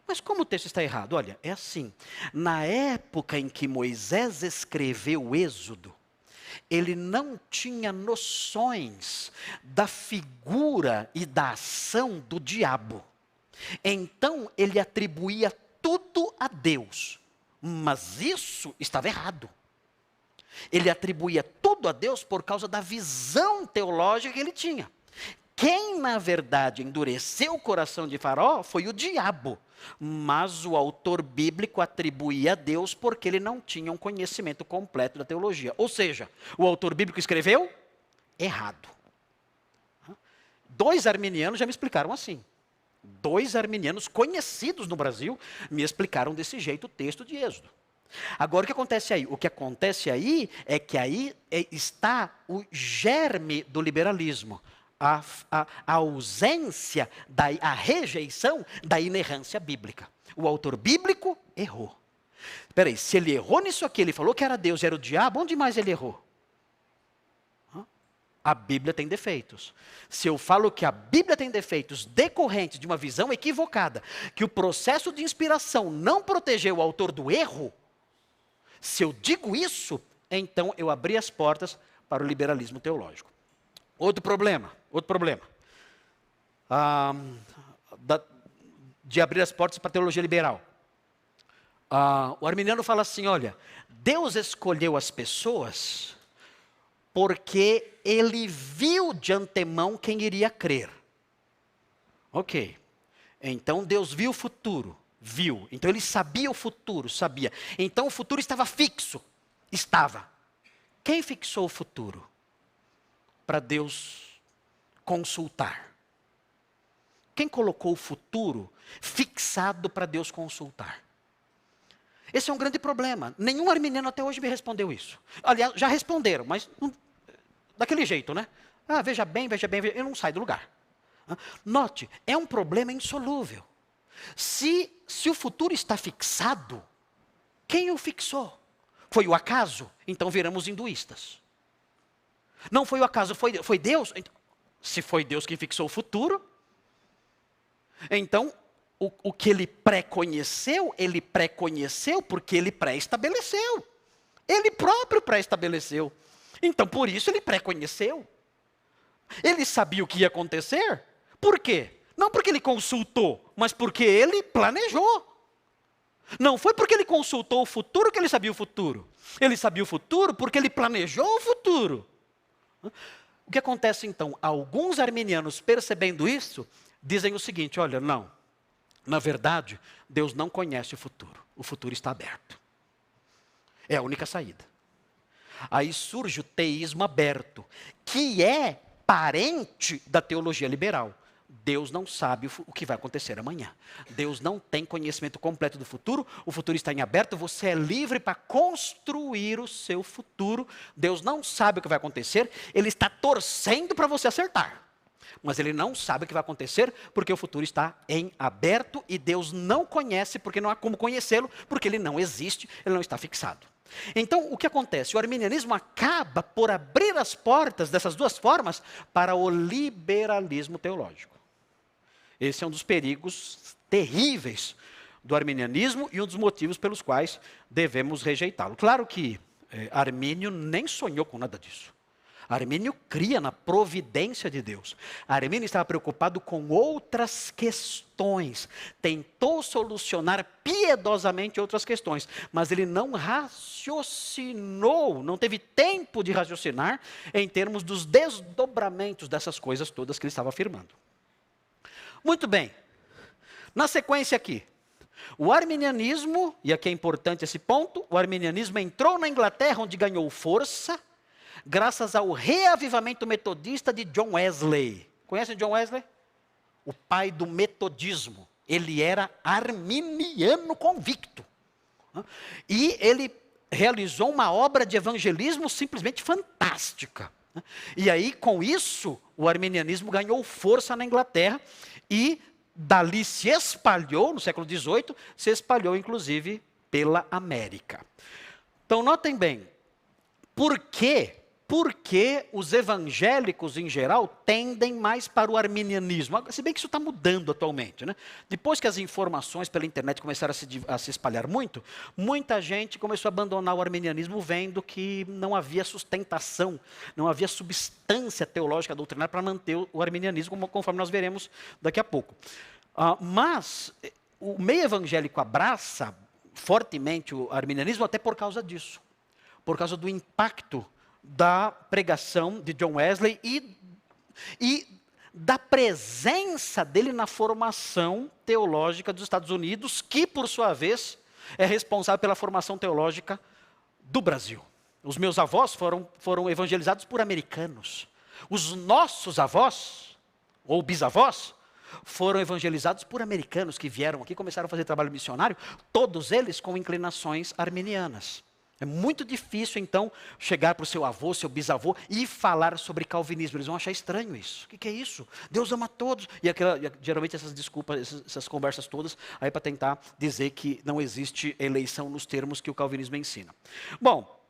Mas como o texto está errado? Olha, é assim. Na época em que Moisés escreveu o Êxodo, ele não tinha noções da figura e da ação do diabo. Então ele atribuía tudo a Deus. Mas isso estava errado. Ele atribuía tudo a Deus por causa da visão teológica que ele tinha. Quem, na verdade, endureceu o coração de Faraó foi o diabo. Mas o autor bíblico atribuía a Deus porque ele não tinha um conhecimento completo da teologia. Ou seja, o autor bíblico escreveu errado. Dois arminianos já me explicaram assim. Dois arminianos conhecidos no Brasil me explicaram desse jeito o texto de Êxodo. Agora o que acontece aí? O que acontece aí é que aí é, está o germe do liberalismo. A, a, a, ausência, da, a rejeição da inerrância bíblica. O autor bíblico errou. Espera aí, se ele errou nisso aqui, ele falou que era Deus era o diabo, onde mais ele errou? A Bíblia tem defeitos. Se eu falo que a Bíblia tem defeitos decorrentes de uma visão equivocada, que o processo de inspiração não protegeu o autor do erro, se eu digo isso, então eu abri as portas para o liberalismo teológico. Outro problema, outro problema. Ah, da, de abrir as portas para a teologia liberal. Ah, o arminiano fala assim: olha, Deus escolheu as pessoas porque ele viu de antemão quem iria crer. Ok. Então Deus viu o futuro viu. Então ele sabia o futuro, sabia. Então o futuro estava fixo. Estava. Quem fixou o futuro? Para Deus consultar. Quem colocou o futuro fixado para Deus consultar? Esse é um grande problema. Nenhum arminiano até hoje me respondeu isso. Aliás, já responderam, mas daquele jeito, né? Ah, veja bem, veja bem, veja, eu não saio do lugar. Note, é um problema insolúvel. Se, se o futuro está fixado, quem o fixou? Foi o acaso? Então viramos hinduístas. Não foi o acaso, foi, foi Deus? Então, se foi Deus quem fixou o futuro, então o, o que ele pré-conheceu, ele pré-conheceu porque ele pré-estabeleceu. Ele próprio pré-estabeleceu. Então por isso ele pré-conheceu. Ele sabia o que ia acontecer. Por quê? Não porque ele consultou, mas porque ele planejou. Não foi porque ele consultou o futuro que ele sabia o futuro. Ele sabia o futuro porque ele planejou o futuro. O que acontece então? Alguns arminianos, percebendo isso, dizem o seguinte: olha, não. Na verdade, Deus não conhece o futuro. O futuro está aberto. É a única saída. Aí surge o teísmo aberto, que é parente da teologia liberal. Deus não sabe o que vai acontecer amanhã. Deus não tem conhecimento completo do futuro. O futuro está em aberto. Você é livre para construir o seu futuro. Deus não sabe o que vai acontecer. Ele está torcendo para você acertar. Mas ele não sabe o que vai acontecer porque o futuro está em aberto e Deus não conhece porque não há como conhecê-lo, porque ele não existe, ele não está fixado. Então, o que acontece? O arminianismo acaba por abrir as portas dessas duas formas para o liberalismo teológico. Esse é um dos perigos terríveis do arminianismo e um dos motivos pelos quais devemos rejeitá-lo. Claro que é, Armínio nem sonhou com nada disso. Armínio cria na providência de Deus. Armínio estava preocupado com outras questões. Tentou solucionar piedosamente outras questões, mas ele não raciocinou, não teve tempo de raciocinar em termos dos desdobramentos dessas coisas todas que ele estava afirmando. Muito bem. Na sequência aqui, o arminianismo, e aqui é importante esse ponto, o arminianismo entrou na Inglaterra, onde ganhou força, graças ao reavivamento metodista de John Wesley. Conhece John Wesley? O pai do metodismo. Ele era arminiano convicto. E ele realizou uma obra de evangelismo simplesmente fantástica. E aí, com isso, o arminianismo ganhou força na Inglaterra e dali se espalhou, no século XVIII, se espalhou inclusive pela América. Então, notem bem, por que porque os evangélicos em geral tendem mais para o arminianismo. Se bem que isso está mudando atualmente. Né? Depois que as informações pela internet começaram a se, a se, espalhar muito, muita gente começou a abandonar o arminianismo vendo que não havia sustentação, não havia substância teológica doutrinária para manter o, arminianismo, conforme nós veremos daqui a pouco. Uh, mas eh, o meio evangélico abraça fortemente o arminianismo até por causa disso. Por causa do impacto da pregação de John Wesley e, e da presença dele na formação teológica dos Estados Unidos, que, por sua vez, é responsável pela formação teológica do Brasil. Os meus avós foram, foram evangelizados por americanos. Os nossos avós, ou bisavós, foram evangelizados por americanos que vieram aqui começaram a fazer trabalho missionário, todos eles com inclinações arminianas. É muito difícil, então, chegar para o seu avô, seu bisavô e falar sobre calvinismo. Eles vão achar estranho isso. O que, que é isso? Deus ama todos. E, aquela, geralmente essas desculpas, essas, conversas todas, aí para tentar dizer que não existe eleição nos termos que o calvinismo ensina. Bom,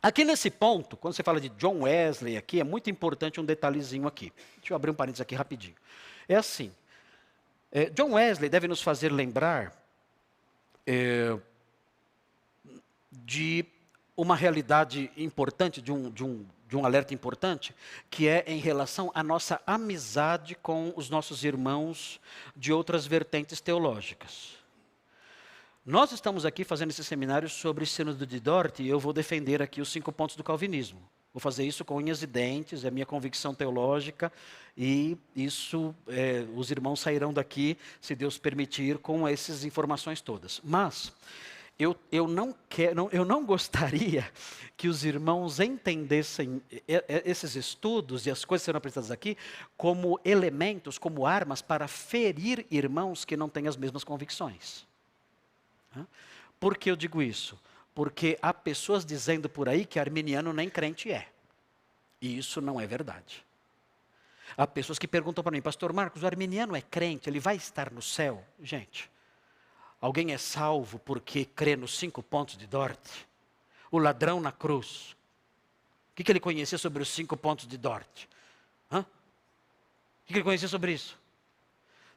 aqui nesse ponto, quando você fala de John Wesley aqui, é muito importante um detalhezinho aqui. Deixa eu abrir um parênteses aqui rapidinho. É assim, é, John Wesley deve nos fazer lembrar é, de uma realidade importante, de um, de, um, de um alerta importante, que é em relação à nossa amizade com os nossos irmãos de outras vertentes teológicas. Nós estamos aqui fazendo esse seminário sobre o Sínodo de Dort e eu vou defender aqui os cinco pontos do calvinismo. Vou fazer isso com unhas e dentes, é minha convicção teológica, e isso, é, os irmãos sairão daqui, se Deus permitir, com essas informações todas. Mas, eu, eu, não quero, eu não gostaria <laughs> que os irmãos entendessem esses estudos e as coisas que serão apresentadas aqui como elementos, como armas para ferir irmãos que não têm as mesmas convicções. Por que eu digo isso? Porque há pessoas dizendo por aí que arminiano nem crente é. E isso não é verdade. Há pessoas que perguntam para mim, Pastor Marcos, o arminiano é crente, ele vai estar no céu? Gente, alguém é salvo porque crê nos cinco pontos de Dort? O ladrão na cruz. O que, ele conhecia sobre os cinco pontos de Dort? Hã? O que, ele conhecia sobre isso?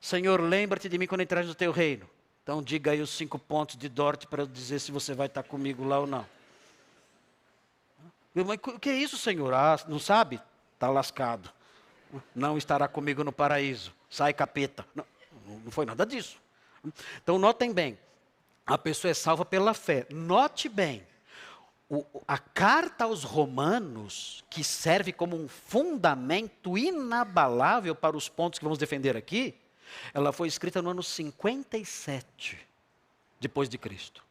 Senhor, lembra-te de mim quando entrares no teu reino. Então diga aí os cinco pontos de Dort para eu dizer se você vai estar comigo lá ou não. Mas o que é isso, Senhor? Ah, não sabe? Está lascado. Não estará comigo no paraíso. Sai capeta. Não, não foi nada disso. Então notem bem. A pessoa é salva pela fé. Note bem. O, a carta aos Romanos, que serve como um fundamento inabalável para os pontos que vamos defender aqui, ela foi escrita no ano 57 depois de Cristo.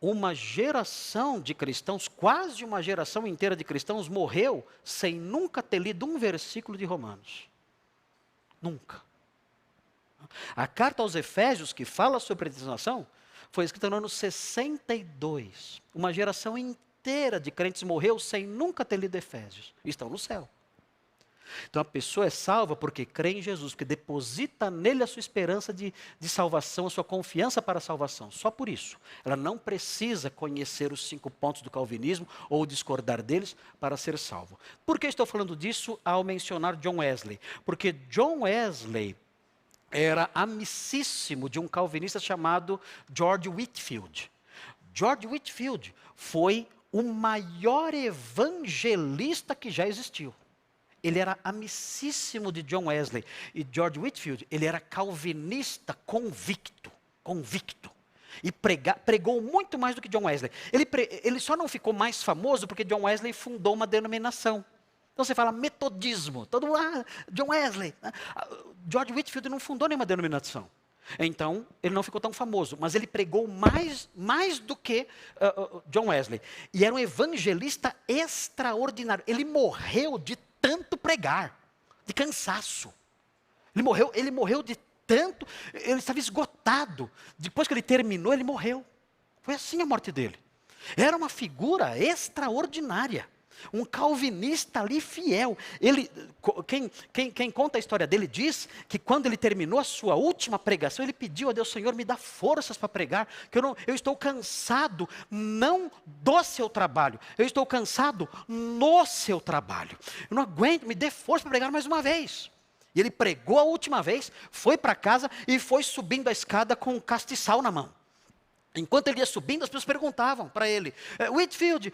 Uma geração de cristãos, quase uma geração inteira de cristãos, morreu sem nunca ter lido um versículo de Romanos. Nunca. A carta aos Efésios, que fala sobre predestinação, foi escrita no ano 62. Uma geração inteira de crentes morreu sem nunca ter lido Efésios. Estão no céu. Então a pessoa é salva porque crê em Jesus, porque deposita nele a sua esperança de, de salvação, a sua confiança para a salvação. Só por isso. Ela não precisa conhecer os cinco pontos do calvinismo ou discordar deles para ser salvo. Por que estou falando disso ao mencionar John Wesley? Porque John Wesley era amicíssimo de um calvinista chamado George Whitfield. George Whitfield foi o maior evangelista que já existiu ele era amicíssimo de John Wesley. E George Whitfield, ele era calvinista convicto, convicto. E prega, pregou muito mais do que John Wesley. Ele, pre, ele só não ficou mais famoso porque John Wesley fundou uma denominação. Então você fala metodismo, todo ah, John Wesley. Ah, George Whitfield não fundou nenhuma denominação. Então, ele não ficou tão famoso, mas ele pregou mais, mais do que uh, uh, John Wesley. E era um evangelista extraordinário. Ele morreu de tanto pregar, de cansaço. Ele morreu, ele morreu de tanto, ele estava esgotado. Depois que ele terminou, ele morreu. Foi assim a morte dele. Era uma figura extraordinária. Um calvinista ali fiel. Ele, quem, quem, quem, conta a história dele diz que quando ele terminou a sua última pregação, ele pediu a Deus, Senhor, me dá forças para pregar, que eu, não, eu estou cansado, não do seu trabalho, eu estou cansado no seu trabalho. Eu não aguento, me dê força para pregar mais uma vez. E ele pregou a última vez, foi para casa e foi subindo a escada com um castiçal na mão. Enquanto ele ia subindo, as pessoas perguntavam para ele: eh, Whitfield,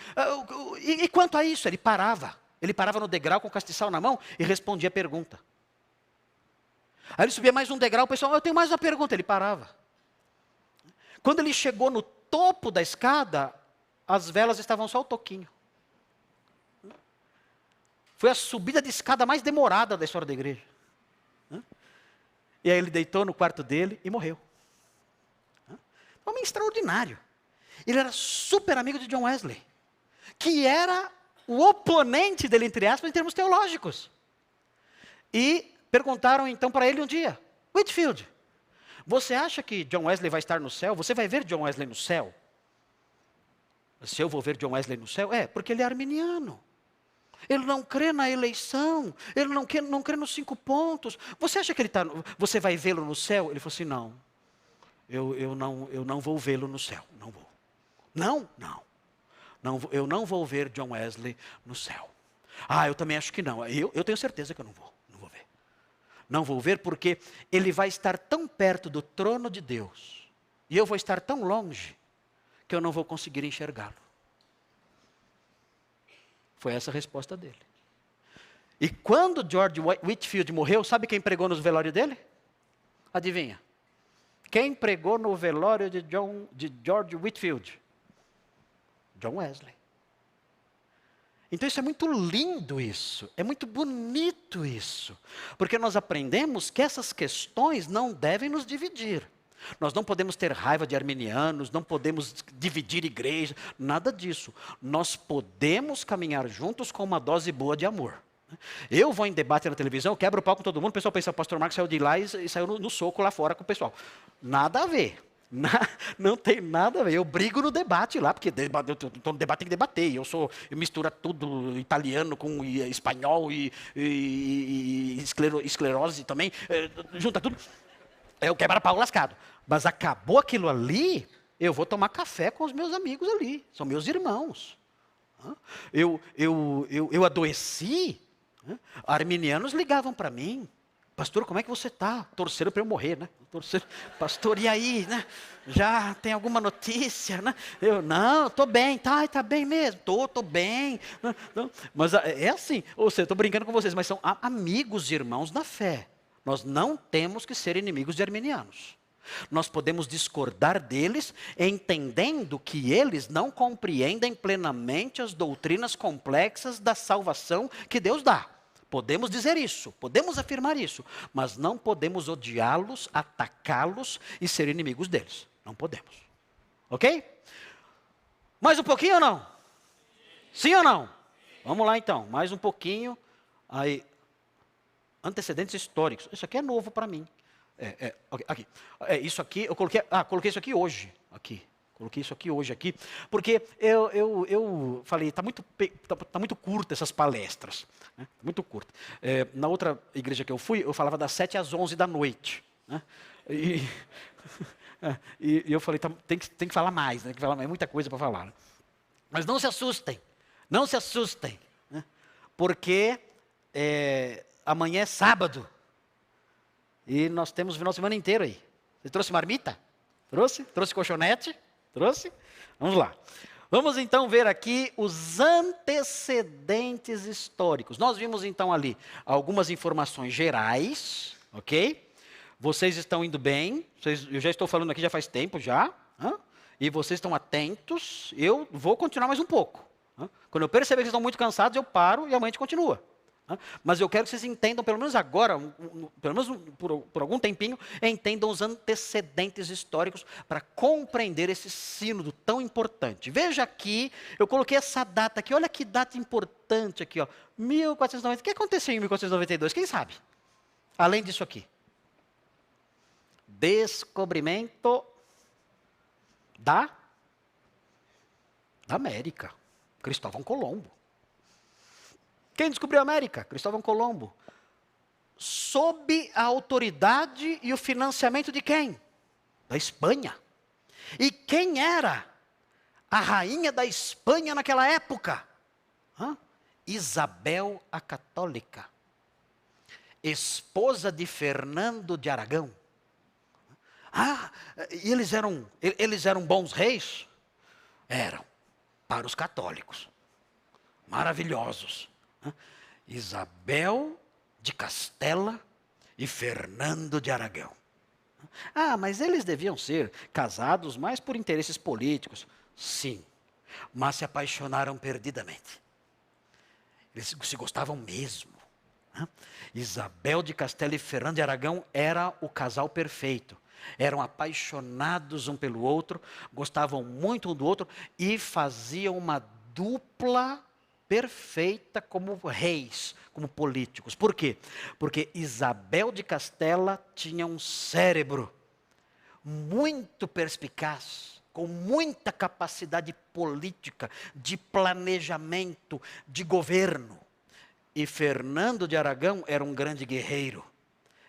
e, e, quanto a isso? Ele parava. Ele parava no degrau com o castiçal na mão e respondia a pergunta. Aí ele subia mais um degrau, o pessoal, eu tenho mais uma pergunta. Ele parava. Quando ele chegou no topo da escada, as velas estavam só o toquinho. Foi a subida de escada mais demorada da história da igreja. E aí ele deitou no quarto dele e morreu. Homem extraordinário. Ele era super amigo de John Wesley, que era o oponente dele, entre aspas, em termos teológicos. E perguntaram então para ele um dia: Whitfield, você acha que John Wesley vai estar no céu? Você vai ver John Wesley no céu? Se eu vou ver John Wesley no céu? É, porque ele é arminiano. Ele não crê na eleição, ele não, quer, não crê nos cinco pontos. Você acha que ele tá, você vai vê-lo no céu? Ele falou assim: não, eu, eu não, eu não vou vê-lo no céu, não vou. Não, não, não, eu não vou ver John Wesley no céu. Ah, eu também acho que não. Eu, eu tenho certeza que eu não vou, não vou ver. Não vou ver porque ele vai estar tão perto do trono de Deus e eu vou estar tão longe que eu não vou conseguir enxergá-lo. Foi essa a resposta dele. E quando George Whitfield morreu, sabe quem pregou no velório dele? Adivinha? Quem pregou no velório de, John, de George Whitfield? John Wesley. Então isso é muito lindo isso, é muito bonito isso, porque nós aprendemos que essas questões não devem nos dividir. Nós não podemos ter raiva de arminianos, não podemos dividir igreja, nada disso. Nós podemos caminhar juntos com uma dose boa de amor. Eu vou em debate na televisão, quebro o pau com todo mundo, o pessoal pensa, o pastor Marcos saiu de lá e, saiu no, no, soco lá fora com o pessoal. Nada a ver. <laughs> Na, não tem nada a ver. Eu brigo no debate lá, porque estou no debate tem que debater. Eu sou, eu misturo tudo, italiano com espanhol e, e, e esclerose também, é, junta tudo. O quebra-pau lascado. Mas acabou aquilo ali, eu vou tomar café com os meus amigos ali. São meus irmãos. Eu, eu, eu, eu adoeci. Arminianos ligavam para mim. Pastor, como é que você está? Torceram para eu morrer, né? Torceram, pastor, e aí, né? Já tem alguma notícia, né? Eu, não, estou bem, tá, está bem mesmo, estou, estou bem. Não, mas é assim, ou seja, estou brincando com vocês, mas são amigos e irmãos na fé. Nós não temos que ser inimigos de arminianos. Nós podemos discordar deles, entendendo que eles não compreendem plenamente as doutrinas complexas da salvação que Deus dá. Podemos dizer isso, podemos afirmar isso, mas não podemos odiá-los, atacá-los e ser inimigos deles. Não podemos. Ok? Mais um pouquinho ou não? Sim ou não? Vamos lá então, mais um pouquinho. Aí, antecedentes históricos. Isso aqui é novo para mim. É, é, aqui. É, isso aqui, eu coloquei, ah, coloquei isso aqui hoje. Aqui. Coloquei isso aqui hoje aqui, porque eu, eu, eu falei, está muito, tá, tá, muito curta essas palestras. Né? Muito curta. É, na outra igreja que eu fui, eu falava das 7 às 11 da noite. Né? E, <laughs> e, e, eu falei, tá, tem, que, tem que falar mais, né? tem que falar, é muita coisa para falar. Né? Mas não se assustem, não se assustem, né? porque é, amanhã é sábado. E nós temos o final de semana inteiro aí. Você trouxe marmita? Trouxe? Trouxe colchonete? Trouxe? Vamos lá. Vamos então ver aqui os antecedentes históricos. Nós vimos então ali algumas informações gerais, ok? Vocês estão indo bem, vocês, eu já estou falando aqui já faz tempo já, e vocês estão atentos. Eu vou continuar mais um pouco. Quando eu perceber que vocês estão muito cansados, eu paro e a gente continua. Mas eu quero que vocês entendam, pelo menos agora, pelo menos por, por algum tempinho, entendam os antecedentes históricos para compreender esse sínodo tão importante. Veja aqui, eu coloquei essa data aqui, olha que data importante aqui, ó, 1490. O que aconteceu em 1492? Quem sabe? Além disso aqui. Descobrimento da, da América. Cristóvão Colombo. Quem descobriu a América? Cristóvão Colombo. Sob a autoridade e o financiamento de quem? Da Espanha. E quem era a rainha da Espanha naquela época? Hã? Isabel a Católica, esposa de Fernando de Aragão. Ah, e eles eram, eles eram bons reis? Eram, para os católicos. Maravilhosos. Isabel de Castela e Fernando de Aragão. Ah, mas eles deviam ser casados mais por interesses políticos. Sim, mas se apaixonaram perdidamente. Eles se gostavam mesmo. Isabel de Castela e Fernando de Aragão era o casal perfeito. Eram apaixonados um pelo outro, gostavam muito um do outro e faziam uma dupla perfeita como reis, como políticos. Por quê? Porque Isabel de Castela tinha um cérebro muito perspicaz, com muita capacidade política, de planejamento, de governo. E Fernando de Aragão era um grande guerreiro.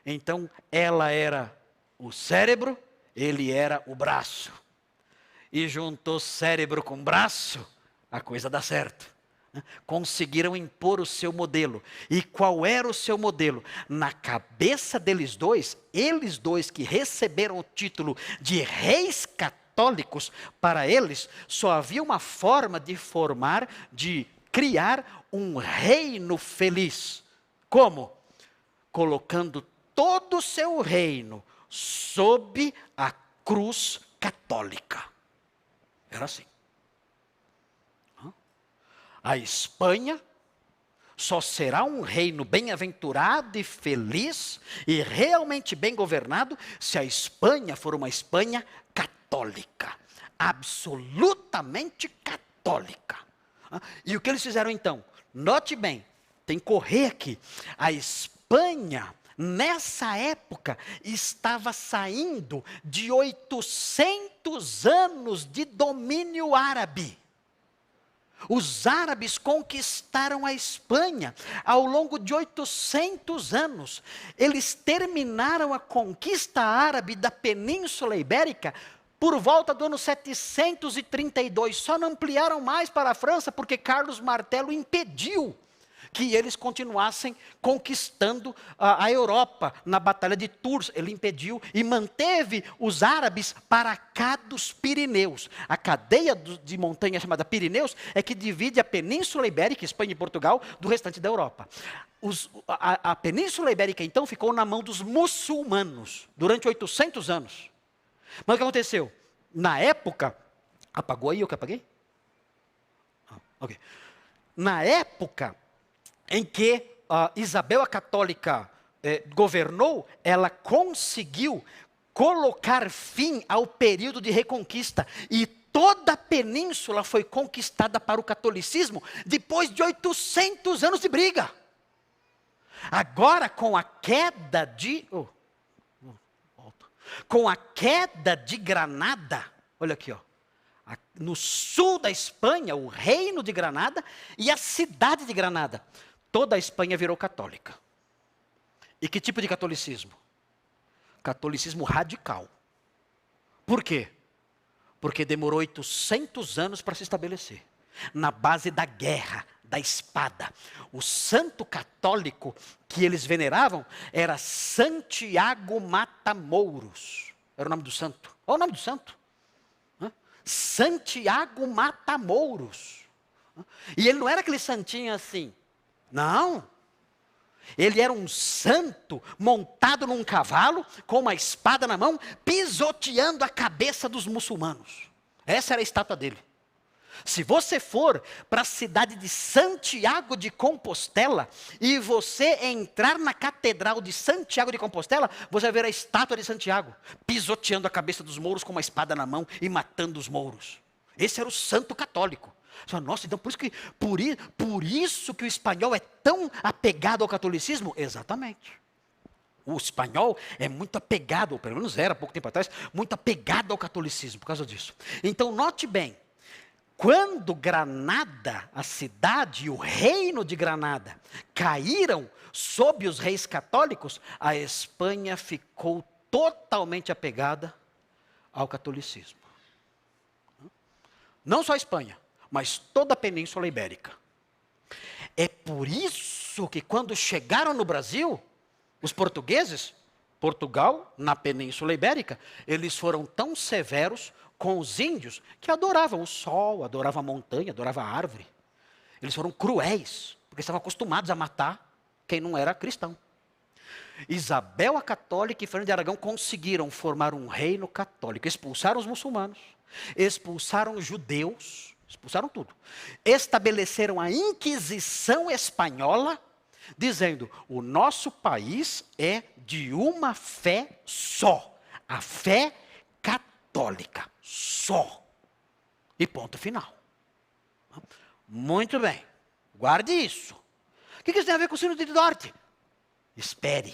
Então, ela era o cérebro, ele era o braço. E juntou cérebro com braço, a coisa dá certo. Conseguiram impor o seu modelo. E qual era o seu modelo? Na cabeça deles dois, eles dois que receberam o título de reis católicos, para eles só havia uma forma de formar, de criar um reino feliz. Como? Colocando todo o seu reino sob a cruz católica. Era assim. A Espanha só será um reino bem-aventurado e feliz e realmente bem governado se a Espanha for uma Espanha católica, absolutamente católica. E o que eles fizeram então? Note bem, tem que correr aqui. A Espanha nessa época, estava saindo de 800 anos de domínio árabe. Os árabes conquistaram a Espanha ao longo de 800 anos. Eles terminaram a conquista árabe da Península Ibérica por volta do ano 732. Só não ampliaram mais para a França porque Carlos Martelo impediu que eles continuassem conquistando a, a, Europa na Batalha de Tours. Ele impediu e manteve os árabes para cá dos Pirineus. A cadeia de montanha chamada Pirineus é que divide a Península Ibérica, Espanha e Portugal, do restante da Europa. Os, a, a Península Ibérica, então, ficou na mão dos muçulmanos durante 800 anos. Mas o que aconteceu? Na época, apagou aí o que apaguei? Ah, ok. Na época, em que uh, Isabel a Católica eh, governou, ela conseguiu colocar fim ao período de reconquista. E toda a península foi conquistada para o catolicismo depois de 800 anos de briga. Agora, com a queda de. Oh, oh, com a queda de Granada, olha aqui, ó. No sul da Espanha, o reino de Granada e a cidade de Granada toda a Espanha virou católica. E que tipo de catolicismo? Catolicismo radical. Por quê? Porque demorou 800 anos para se estabelecer. Na base da guerra, da espada. O santo católico que eles veneravam era Santiago Matamouros. Era o nome do santo. Olha o nome do santo. Santiago Matamouros. E ele não era aquele santinho assim, não. Ele era um santo montado num cavalo, com uma espada na mão, pisoteando a cabeça dos muçulmanos. Essa era a estátua dele. Se você for para a cidade de Santiago de Compostela e você entrar na catedral de Santiago de Compostela, você vai ver a estátua de Santiago pisoteando a cabeça dos mouros com uma espada na mão e matando os mouros. Esse era o santo católico. Nossa, então por isso, que, por, por isso que o espanhol é tão apegado ao catolicismo? Exatamente. O espanhol é muito apegado, ou pelo menos era pouco tempo atrás, muito apegado ao catolicismo por causa disso. Então, note bem, quando Granada, a cidade e o reino de Granada caíram sob os reis católicos, a Espanha ficou totalmente apegada ao catolicismo. Não só a Espanha, mas toda a Península Ibérica. É por isso que quando chegaram no Brasil, os portugueses, Portugal, na Península Ibérica, eles foram tão severos com os índios que adoravam o sol, adoravam a montanha, adoravam a árvore. Eles foram cruéis, porque estavam acostumados a matar quem não era cristão. Isabel a Católica e Fernando de Aragão conseguiram formar um reino católico, expulsaram os muçulmanos, expulsaram os judeus, Expulsaram tudo. Estabeleceram a Inquisição espanhola, dizendo: o nosso país é de uma fé só, a fé católica, só. E ponto final. Muito bem, guarde isso. O que isso tem a ver com o sino de Dort? Espere.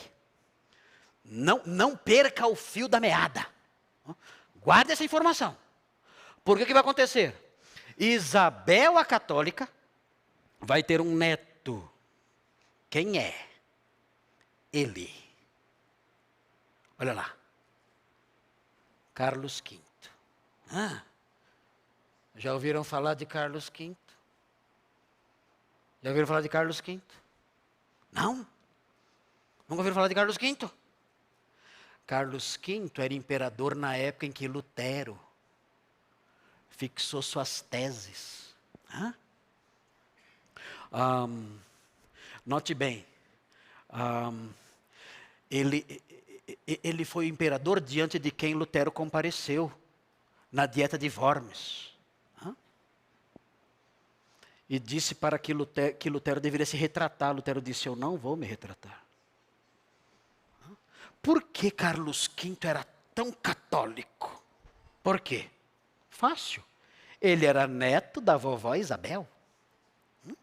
Não, não perca o fio da meada. Guarde essa informação. Porque o que vai acontecer? Isabel a católica vai ter um neto. Quem é? Ele. Olha lá. Carlos V. Ah, já ouviram falar de Carlos V? Já ouviram falar de Carlos V? Não? Nunca ouviram falar de Carlos V? Carlos V era imperador na época em que Lutero fixou suas teses. Um, note bem, um, ele, ele foi imperador diante de quem Lutero compareceu na dieta de Worms. E disse para que Lutero, que Lutero deveria se retratar. Lutero disse: Eu não vou me retratar. Por que Carlos V era tão católico? Por quê? Fácil. Ele era neto da vovó Isabel, hum?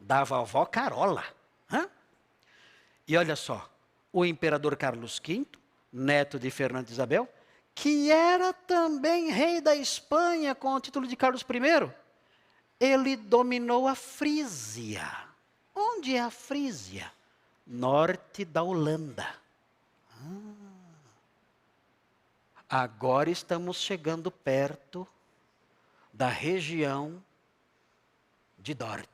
da vovó Carola. E olha só, o imperador Carlos V, neto de Fernando Isabel, que era também rei da Espanha com o título de Carlos I, ele dominou a Frísia. Onde é a Frísia? Norte da Holanda. Ah. Agora estamos chegando perto da região de Dort.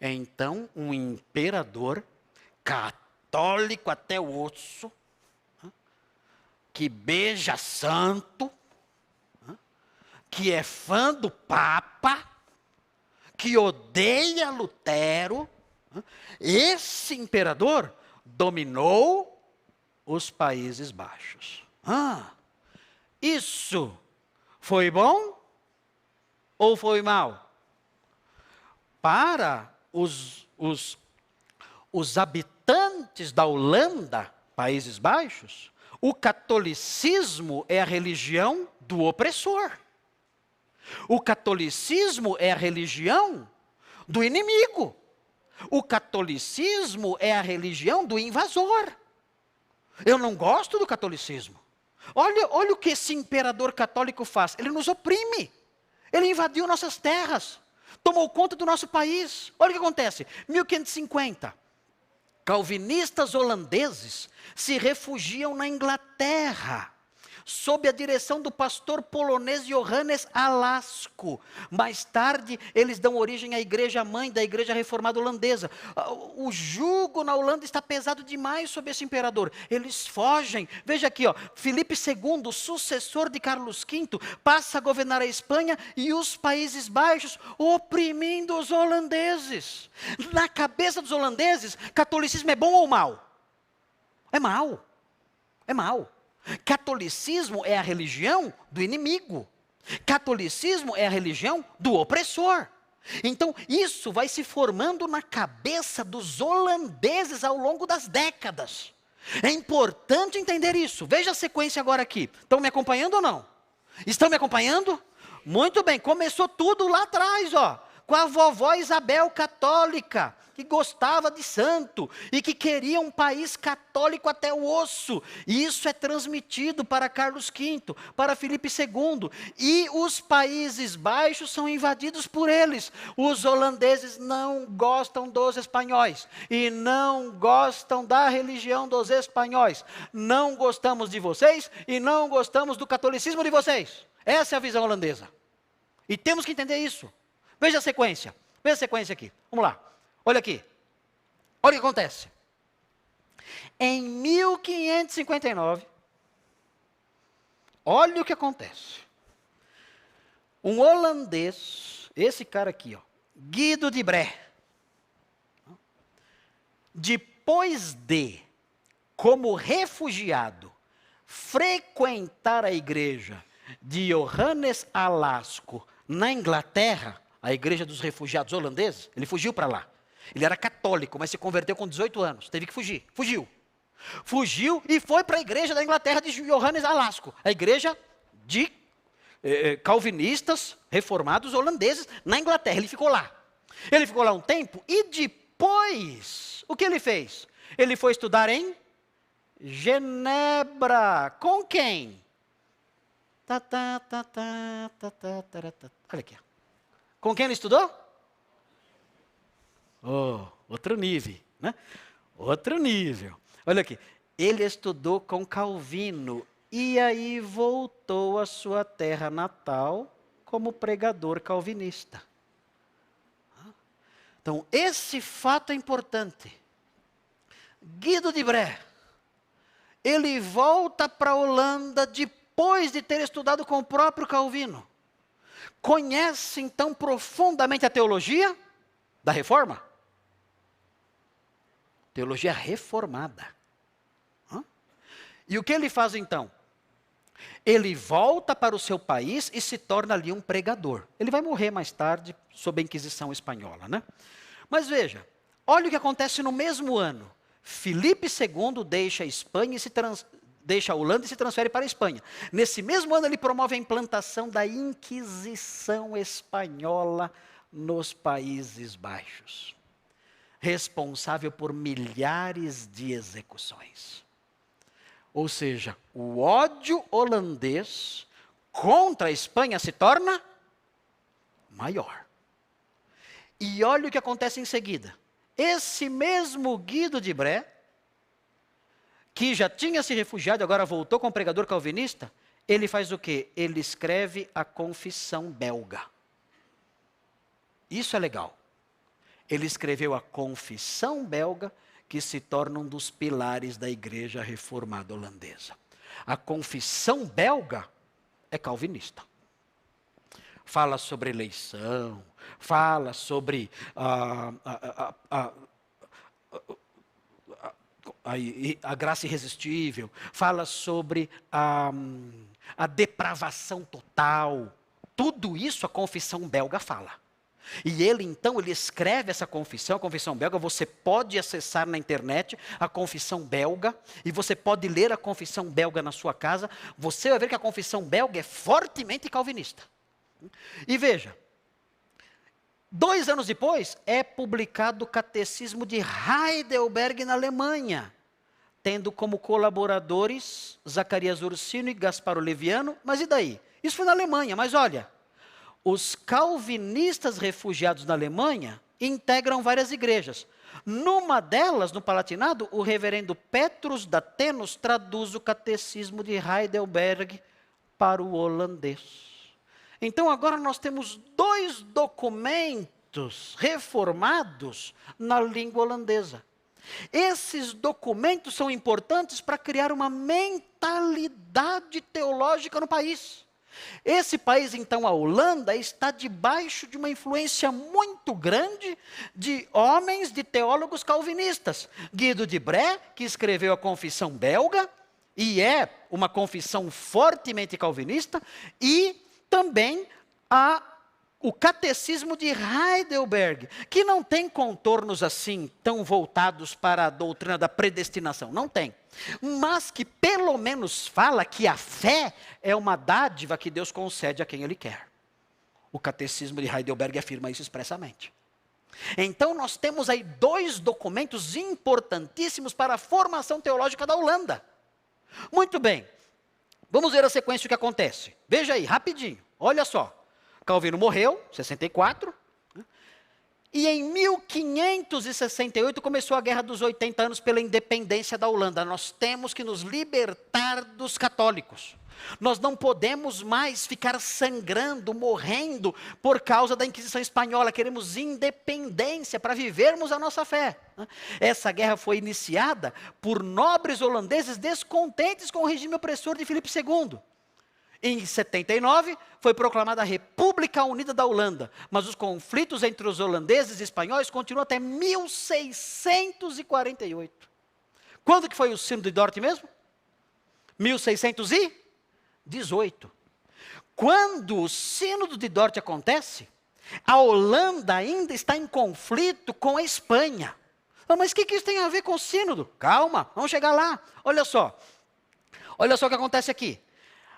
Então, um imperador católico até o osso, que beija santo, que é fã do Papa, que odeia Lutero, esse imperador dominou os Países Baixos. Ah, isso foi bom ou foi mal? Para os, os, os habitantes da Holanda, Países Baixos, o catolicismo é a religião do opressor. O catolicismo é a religião do inimigo. O catolicismo é a religião do invasor. Eu não gosto do catolicismo. Olha, olha o que esse imperador católico faz. Ele nos oprime. Ele invadiu nossas terras. Tomou conta do nosso país. Olha o que acontece. 1550. Calvinistas holandeses se refugiam na Inglaterra sob a direção do pastor polonês Johannes Alasco. Mais tarde, eles dão origem à igreja mãe da igreja reformada holandesa. Ah, o jugo na Holanda está pesado demais sobre esse imperador. Eles fogem. Veja aqui, ó, Filipe II, sucessor de Carlos V, passa a governar a Espanha e os Países Baixos, oprimindo os holandeses. Na cabeça dos holandeses, catolicismo é bom ou mal? É mal. É mal. Catolicismo é a religião do inimigo. Catolicismo é a religião do opressor. Então, isso vai se formando na cabeça dos holandeses ao longo das décadas. É importante entender isso. Veja a sequência agora aqui. Estão me acompanhando ou não? Estão me acompanhando? Muito bem, começou tudo lá atrás, ó, com a vovó Isabel católica que gostava de santo e que queria um país católico até o osso. E isso é transmitido para Carlos V, para Felipe II. E os Países Baixos são invadidos por eles. Os holandeses não gostam dos espanhóis e não gostam da religião dos espanhóis. Não gostamos de vocês e não gostamos do catolicismo de vocês. Essa é a visão holandesa. E temos que entender isso. Veja a sequência. Veja a sequência aqui. Vamos lá. Olha aqui. Olha o que acontece. Em 1559, olha o que acontece. Um holandês, esse cara aqui, ó, Guido de Bré, depois de, como refugiado, frequentar a igreja de Johannes Alasco na Inglaterra, a igreja dos refugiados holandeses, ele fugiu para lá. Ele era católico, mas se converteu com 18 anos. Teve que fugir. Fugiu. Fugiu e foi para a igreja da Inglaterra de Johannes Alasco, a igreja de eh, eh, calvinistas reformados holandeses na Inglaterra. Ele ficou lá. Ele ficou lá um tempo e depois, o que ele fez? Ele foi estudar em Genebra. Com quem? Tá, tá, tá, tá, tá, tá, tá, tá. Olha aqui. Com quem ele estudou? Oh, outro nível, né? Outro nível. Olha aqui. Ele estudou com Calvino e aí voltou à sua terra natal como pregador calvinista. Então, esse fato é importante. Guido de Bré, ele volta para a Holanda depois de ter estudado com o próprio Calvino. Conhece então profundamente a teologia da reforma? Teologia reformada. E o que ele faz então? Ele volta para o seu país e se torna ali um pregador. Ele vai morrer mais tarde sob a Inquisição espanhola, né? Mas veja, olha o que acontece no mesmo ano. Filipe II deixa a Espanha e se trans, deixa a Holanda e se transfere para a Espanha. Nesse mesmo ano ele promove a implantação da Inquisição espanhola nos Países Baixos, responsável por milhares de execuções. Ou seja, o ódio holandês contra a Espanha se torna maior. E olha o que acontece em seguida. Esse mesmo Guido de Bré, que já tinha se refugiado, agora voltou como pregador calvinista, ele faz o quê? Ele escreve a confissão belga. Isso é legal. Ele escreveu a confissão belga, que se torna um dos pilares da igreja reformada holandesa. A confissão belga é calvinista. Fala sobre eleição, fala sobre a, a, a, a, graça irresistível, fala sobre a, a depravação total. Tudo isso a confissão belga fala. E ele então ele escreve essa confissão, a confissão belga, você pode acessar na internet a confissão belga e você pode ler a confissão belga na sua casa, você vai ver que a confissão belga é fortemente calvinista. E veja, Dois anos depois, é publicado o Catecismo de Heidelberg na Alemanha, tendo como colaboradores Zacarias Ursino e Gasparo Leviano. Mas e daí? Isso foi na Alemanha, mas olha, os calvinistas refugiados na Alemanha integram várias igrejas. Numa delas, no Palatinado, o reverendo Petrus da Tenos traduz o Catecismo de Heidelberg para o holandês. Então agora nós temos dois documentos reformados na língua holandesa. Esses documentos são importantes para criar uma mentalidade teológica no país. Esse país, então, a Holanda, está debaixo de uma influência muito grande de homens, de teólogos calvinistas. Guido de Bré, que escreveu a Confissão Belga, e é uma confissão fortemente calvinista, e também há o catecismo de Heidelberg, que não tem contornos assim tão voltados para a doutrina da predestinação, não tem. Mas que pelo menos fala que a fé é uma dádiva que Deus concede a quem Ele quer. O catecismo de Heidelberg afirma isso expressamente. Então nós temos aí dois documentos importantíssimos para a formação teológica da Holanda. Muito bem, Vamos ver a sequência o que acontece. Veja aí, rapidinho. Olha só. Calvino morreu, 64. Né? E em 1568 começou a Guerra dos 80 anos pela independência da Holanda. Nós temos que nos libertar dos católicos. Nós não podemos mais ficar sangrando, morrendo por causa da Inquisição Espanhola. Queremos independência para vivermos a nossa fé. Né? Essa guerra foi iniciada por nobres holandeses descontentes com o regime opressor de Filipe II. Em 79, foi proclamada a República Unida da Holanda, mas os conflitos entre os holandeses e espanhóis continuam até 1648. Quando que foi o sino de Dort mesmo? 1600 e 18. Quando o sínodo de Dort acontece, A Holanda ainda está em conflito com a Espanha. Ah, mas o que, que isso tem a ver com o sínodo? Calma, vamos chegar lá. Olha só. Olha só o que acontece aqui.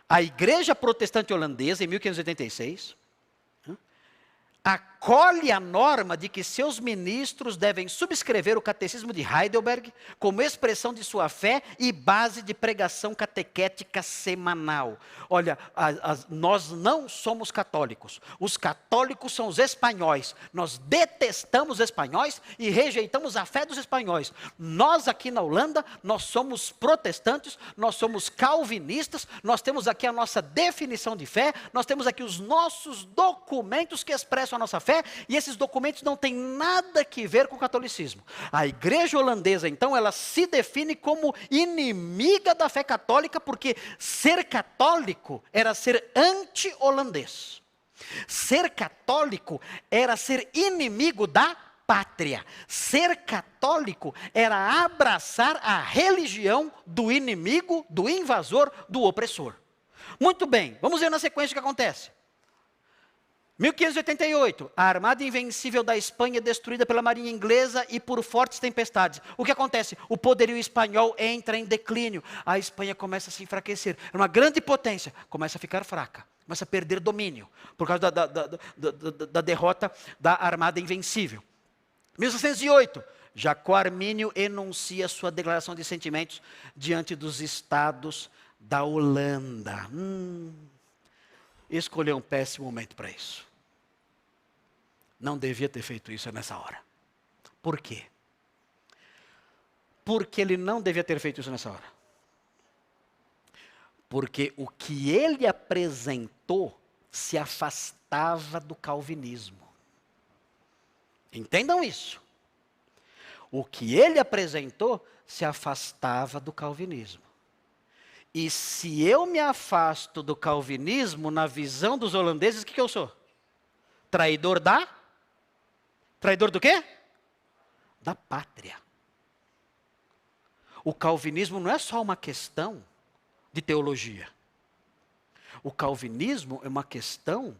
A igreja protestante holandesa, em 1586, acolhe a norma de que seus ministros devem subscrever o catecismo de Heidelberg como expressão de sua fé e base de pregação catequética semanal. Olha, a, a, nós não somos católicos. Os católicos são os espanhóis. Nós detestamos os espanhóis e rejeitamos a fé dos espanhóis. Nós aqui na Holanda, nós somos protestantes, nós somos calvinistas, nós temos aqui a nossa definição de fé, nós temos aqui os nossos documentos que expressam a nossa fé, e esses documentos não têm nada que ver com o catolicismo. A igreja holandesa, então, ela se define como inimiga da fé católica, porque ser católico era ser anti-holandês. Ser católico era ser inimigo da pátria. Ser católico era abraçar a religião do inimigo, do invasor, do opressor. Muito bem, vamos ver na sequência o que acontece. 1588, a armada invencível da Espanha é destruída pela marinha inglesa e por fortes tempestades. O que acontece? O poderio espanhol entra em declínio. A Espanha começa a se enfraquecer. É uma grande potência, começa a ficar fraca, começa a perder domínio por causa da, da, da, da derrota da armada invencível. 1608, Jacó Armínio enuncia sua declaração de sentimentos diante dos estados da Holanda. Hum, escolheu um péssimo momento para isso não devia ter feito isso nessa hora. Por quê? Porque ele não devia ter feito isso nessa hora. Porque o que ele apresentou se afastava do calvinismo. Entendam isso. O que ele apresentou se afastava do calvinismo. E se eu me afasto do calvinismo, na visão dos holandeses, o que, que eu sou? Traidor da Traidor do quê? Da pátria. O calvinismo não é só uma questão de teologia. O calvinismo é uma questão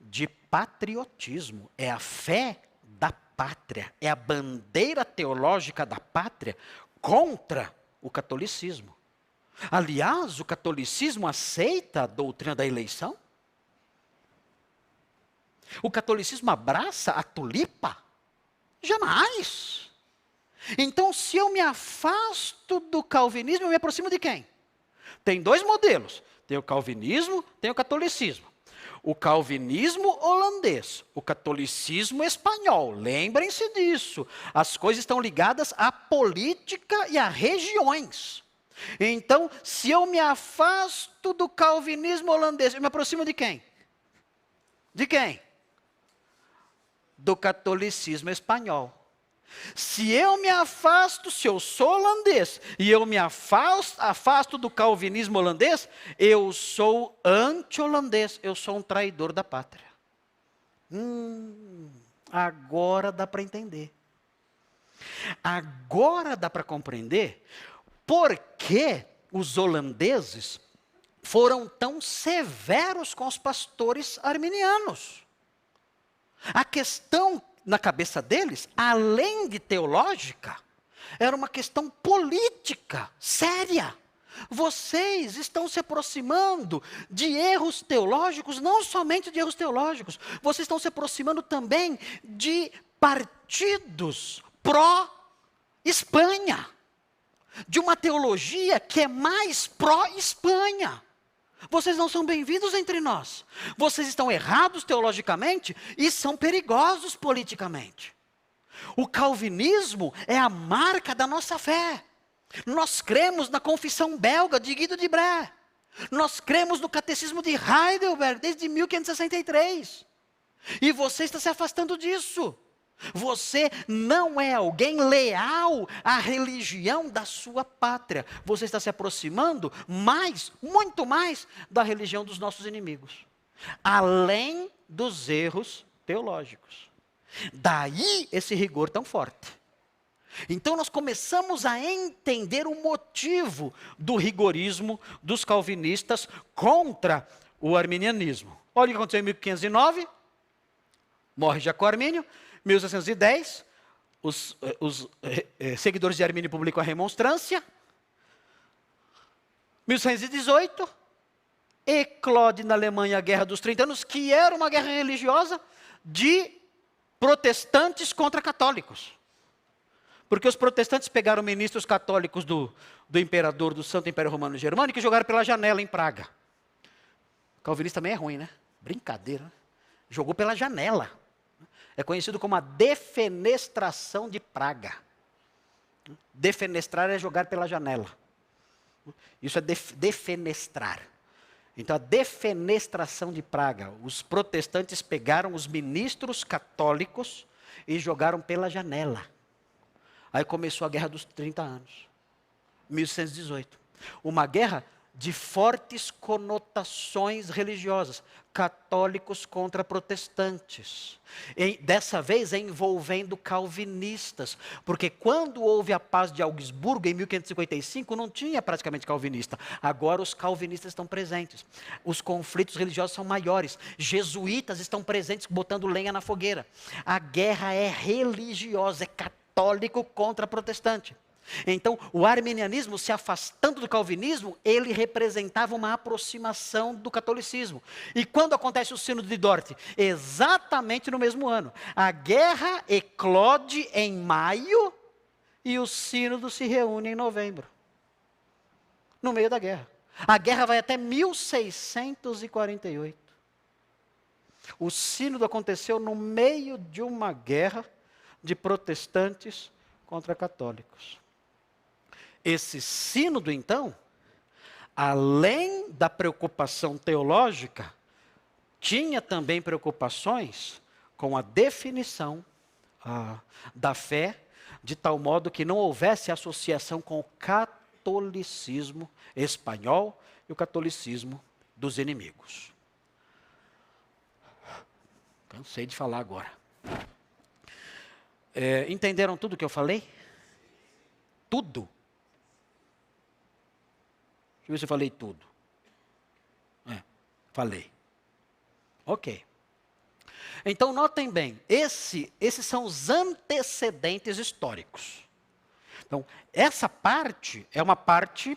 de patriotismo, é a fé da pátria, é a bandeira teológica da pátria contra o catolicismo. Aliás, o catolicismo aceita a doutrina da eleição? O catolicismo abraça a tulipa? Jamais. Então, se eu me afasto do calvinismo, eu me aproximo de quem? Tem dois modelos: tem o calvinismo, tem o catolicismo. O calvinismo holandês, o catolicismo espanhol. Lembrem-se disso. As coisas estão ligadas à política e a regiões. Então, se eu me afasto do calvinismo holandês, eu me aproximo de quem? De quem? Do catolicismo espanhol. Se eu me afasto, se eu sou holandês, e eu me afasto, afasto do calvinismo holandês, eu sou anti-holandês, eu sou um traidor da pátria. Hum, agora dá para entender. Agora dá para compreender por que os holandeses foram tão severos com os pastores arminianos. A questão na cabeça deles, além de teológica, era uma questão política, séria. Vocês estão se aproximando de erros teológicos, não somente de erros teológicos, vocês estão se aproximando também de partidos pró-Espanha, de uma teologia que é mais pró-Espanha. Vocês não são bem-vindos entre nós. Vocês estão errados teologicamente e são perigosos politicamente. O calvinismo é a marca da nossa fé. Nós cremos na confissão belga de Guido de Bré. Nós cremos no catecismo de Heidelberg desde 1563. E você está se afastando disso. Você não é alguém leal à religião da sua pátria. Você está se aproximando mais, muito mais, da religião dos nossos inimigos. Além dos erros teológicos. Daí esse rigor tão forte. Então nós começamos a entender o motivo do rigorismo dos calvinistas contra o arminianismo. Olha o que aconteceu em 1509. Morre Jacó Armínio. 1610, os, eh, os eh, eh, seguidores de Armínio publicam a remonstrância. 1618, eclode na Alemanha a Guerra dos 30 Anos, que era uma guerra religiosa de protestantes contra católicos. Porque os protestantes pegaram ministros católicos do, do imperador do Santo Império Romano Germânico e jogaram pela janela em Praga. Calvinista também é ruim, né? Brincadeira. Né? Jogou pela janela. É conhecido como a defenestração de Praga. Defenestrar é jogar pela janela. Isso é def defenestrar. Então, a defenestração de Praga. Os protestantes pegaram os ministros católicos e jogaram pela janela. Aí começou a Guerra dos 30 Anos, 1118. Uma guerra de fortes conotações religiosas, católicos contra protestantes. E, dessa vez envolvendo calvinistas, porque quando houve a paz de Augsburgo em 1555 não tinha praticamente calvinista. Agora os calvinistas estão presentes. Os conflitos religiosos são maiores. Jesuítas estão presentes botando lenha na fogueira. A guerra é religiosa, é católico contra protestante. Então, o arminianismo, se afastando do calvinismo, ele representava uma aproximação do catolicismo. E quando acontece o sino de Dort? Exatamente no mesmo ano. A guerra eclode em maio e o sínodo se reúne em novembro. No meio da guerra. A guerra vai até 1648. O sínodo aconteceu no meio de uma guerra de protestantes contra católicos. Esse sínodo, então, além da preocupação teológica, tinha também preocupações com a definição ah, da fé, de tal modo que não houvesse associação com o catolicismo espanhol e o catolicismo dos inimigos. Cansei de falar agora. É, entenderam tudo que eu falei? Tudo. Deixa eu ver se eu falei tudo. É, falei. Ok. Então, notem bem, esse, esses são os antecedentes históricos. Então, essa parte é uma parte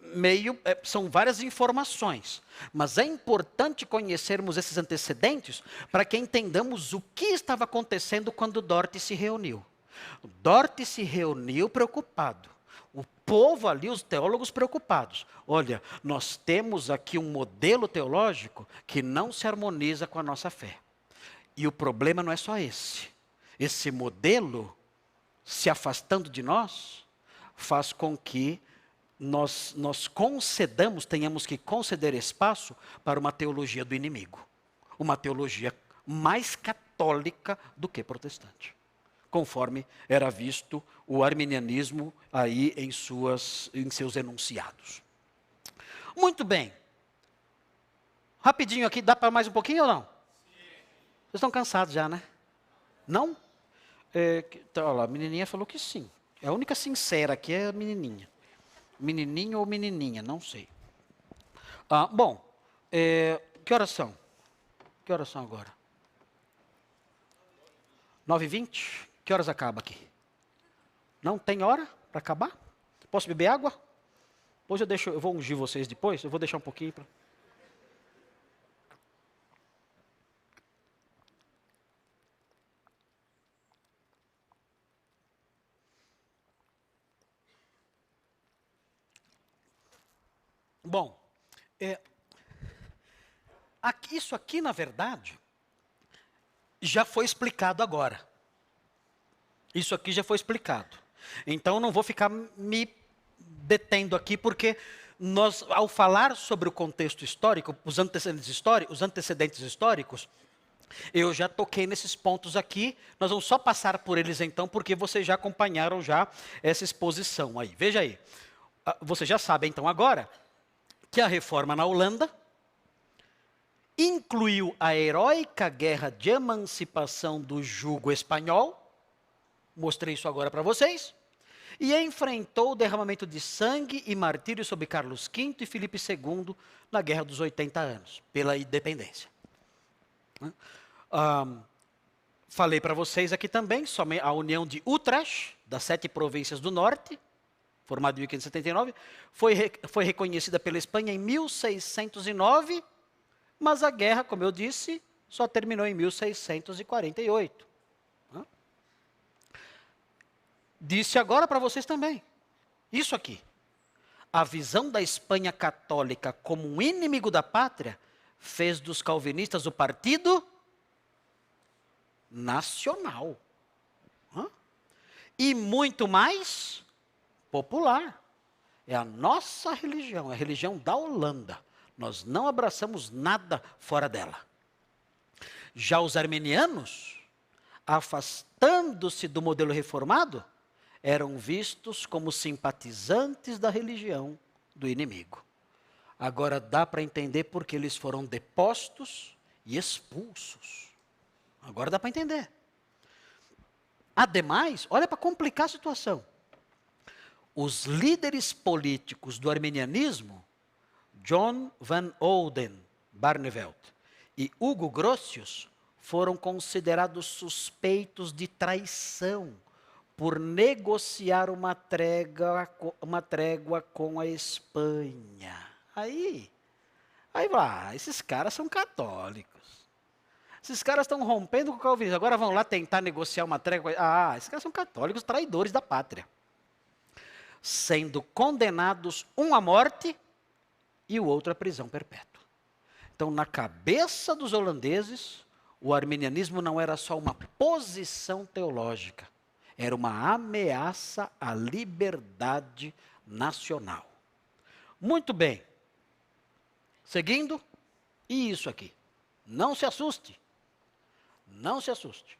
meio. É, são várias informações. Mas é importante conhecermos esses antecedentes para que entendamos o que estava acontecendo quando Dorte se reuniu. Dorte se reuniu preocupado o povo ali, os teólogos preocupados. Olha, nós temos aqui um modelo teológico que não se harmoniza com a nossa fé. E o problema não é só esse. Esse modelo, se afastando de nós, faz com que nós, nós concedamos, tenhamos que conceder espaço para uma teologia do inimigo. Uma teologia mais católica do que protestante conforme era visto o arminianismo aí em, suas, em seus enunciados. Muito bem. Rapidinho aqui, dá para mais um pouquinho ou não? Vocês estão cansados já, né? Não? É, tá, olha lá, a menininha falou que sim. É a única sincera aqui é a menininha. Menininho ou menininha, não sei. Ah, bom, é, que horas são? Que horas são agora? 9h20? Que horas acaba aqui? Não tem hora para acabar? Posso beber água? Hoje eu deixo, eu vou ungir vocês depois, eu vou deixar um pouquinho para. Bom, é, aqui, isso aqui, na verdade, já foi explicado agora. Isso aqui já foi explicado. Então não vou ficar me detendo aqui, porque nós, ao falar sobre o contexto histórico, os antecedentes históricos, os antecedentes históricos, eu já toquei nesses pontos aqui. Nós vamos só passar por eles então, porque vocês já acompanharam já essa exposição aí. Veja aí. Ah, você já sabe então agora que a reforma na Holanda incluiu a heróica guerra de emancipação do jugo espanhol mostrei isso agora para vocês, e enfrentou o derramamento de sangue e martírio sobre Carlos V e Filipe II na Guerra dos 80 Anos, pela independência. Um, falei para vocês aqui também, somente a União de Utrecht, das sete províncias do norte, formada em 1579, foi, foi reconhecida pela Espanha em 1609, mas a guerra, como eu disse, só terminou em 1648. Disse agora para vocês também, isso aqui. A visão da Espanha católica como um inimigo da pátria fez dos calvinistas o partido nacional. E muito mais popular. É a nossa religião, é a religião da Holanda. Nós não abraçamos nada fora dela. Já os armenianos, afastando-se do modelo reformado, eram vistos como simpatizantes da religião do inimigo. Agora dá para entender porque eles foram depostos e expulsos. Agora dá para entender. Ademais, olha para complicar a situação os líderes políticos do armenianismo, John Van Olden Barneveld e Hugo Grotius, foram considerados suspeitos de traição por negociar uma trégua, uma trégua com a Espanha. Aí, aí vai, esses caras são católicos. Esses caras estão rompendo com o calvinismo. Agora vão lá tentar negociar uma trégua. Ah, esses caras são católicos, traidores da pátria sendo condenados um à morte e o outro à prisão perpétua. Então, na cabeça dos holandeses, o arminianismo não era só uma posição teológica, era uma ameaça à liberdade nacional. Muito bem. Seguindo, e isso aqui. Não se assuste. Não se assuste.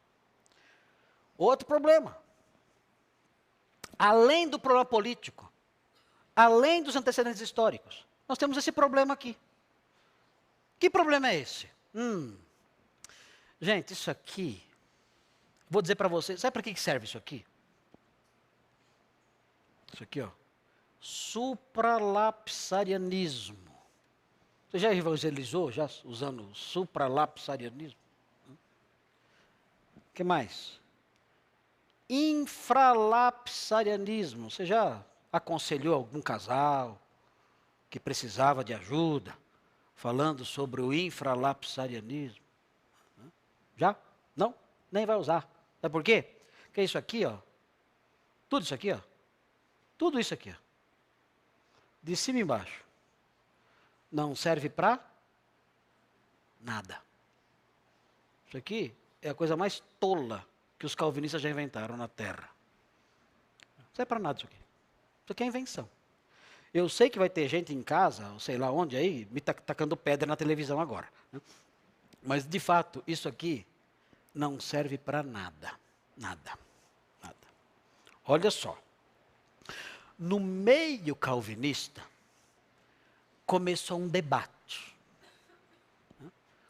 Outro problema além do problema político, além dos antecedentes históricos, nós temos esse problema aqui. Que problema é esse? Hum. Gente, isso aqui, vou dizer para vocês, sabe para que serve isso aqui? Isso aqui, ó. Supralapsarianismo. Você já evangelizou, já usando supralapsarianismo? O que mais? infralapsarianismo. Você já aconselhou algum casal que precisava de ajuda, falando sobre o infralapsarianismo? Já? Não? Nem vai usar. Sabe por quê? Porque isso aqui, ó, tudo isso aqui, ó, tudo isso aqui, ó, de cima e embaixo, não serve para nada. Isso aqui é a coisa mais tola que os calvinistas já inventaram na Terra. Não é para nada isso aqui. Isso aqui é invenção. Eu sei que vai ter gente em casa, sei lá onde aí, me tacando pedra na televisão agora. Né? Mas, de fato, isso aqui não serve para nada. Nada. Nada. Olha só. No meio calvinista, começou um debate.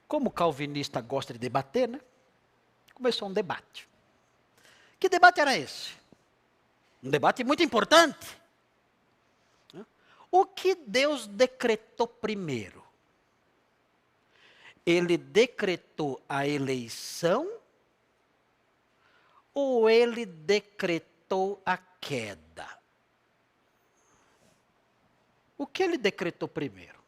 Como o calvinista gosta de debater, né? Começou um debate. Que debate era esse? Um debate muito importante. O que Deus decretou primeiro? Ele decretou a eleição ou ele decretou a queda? O que ele decretou primeiro?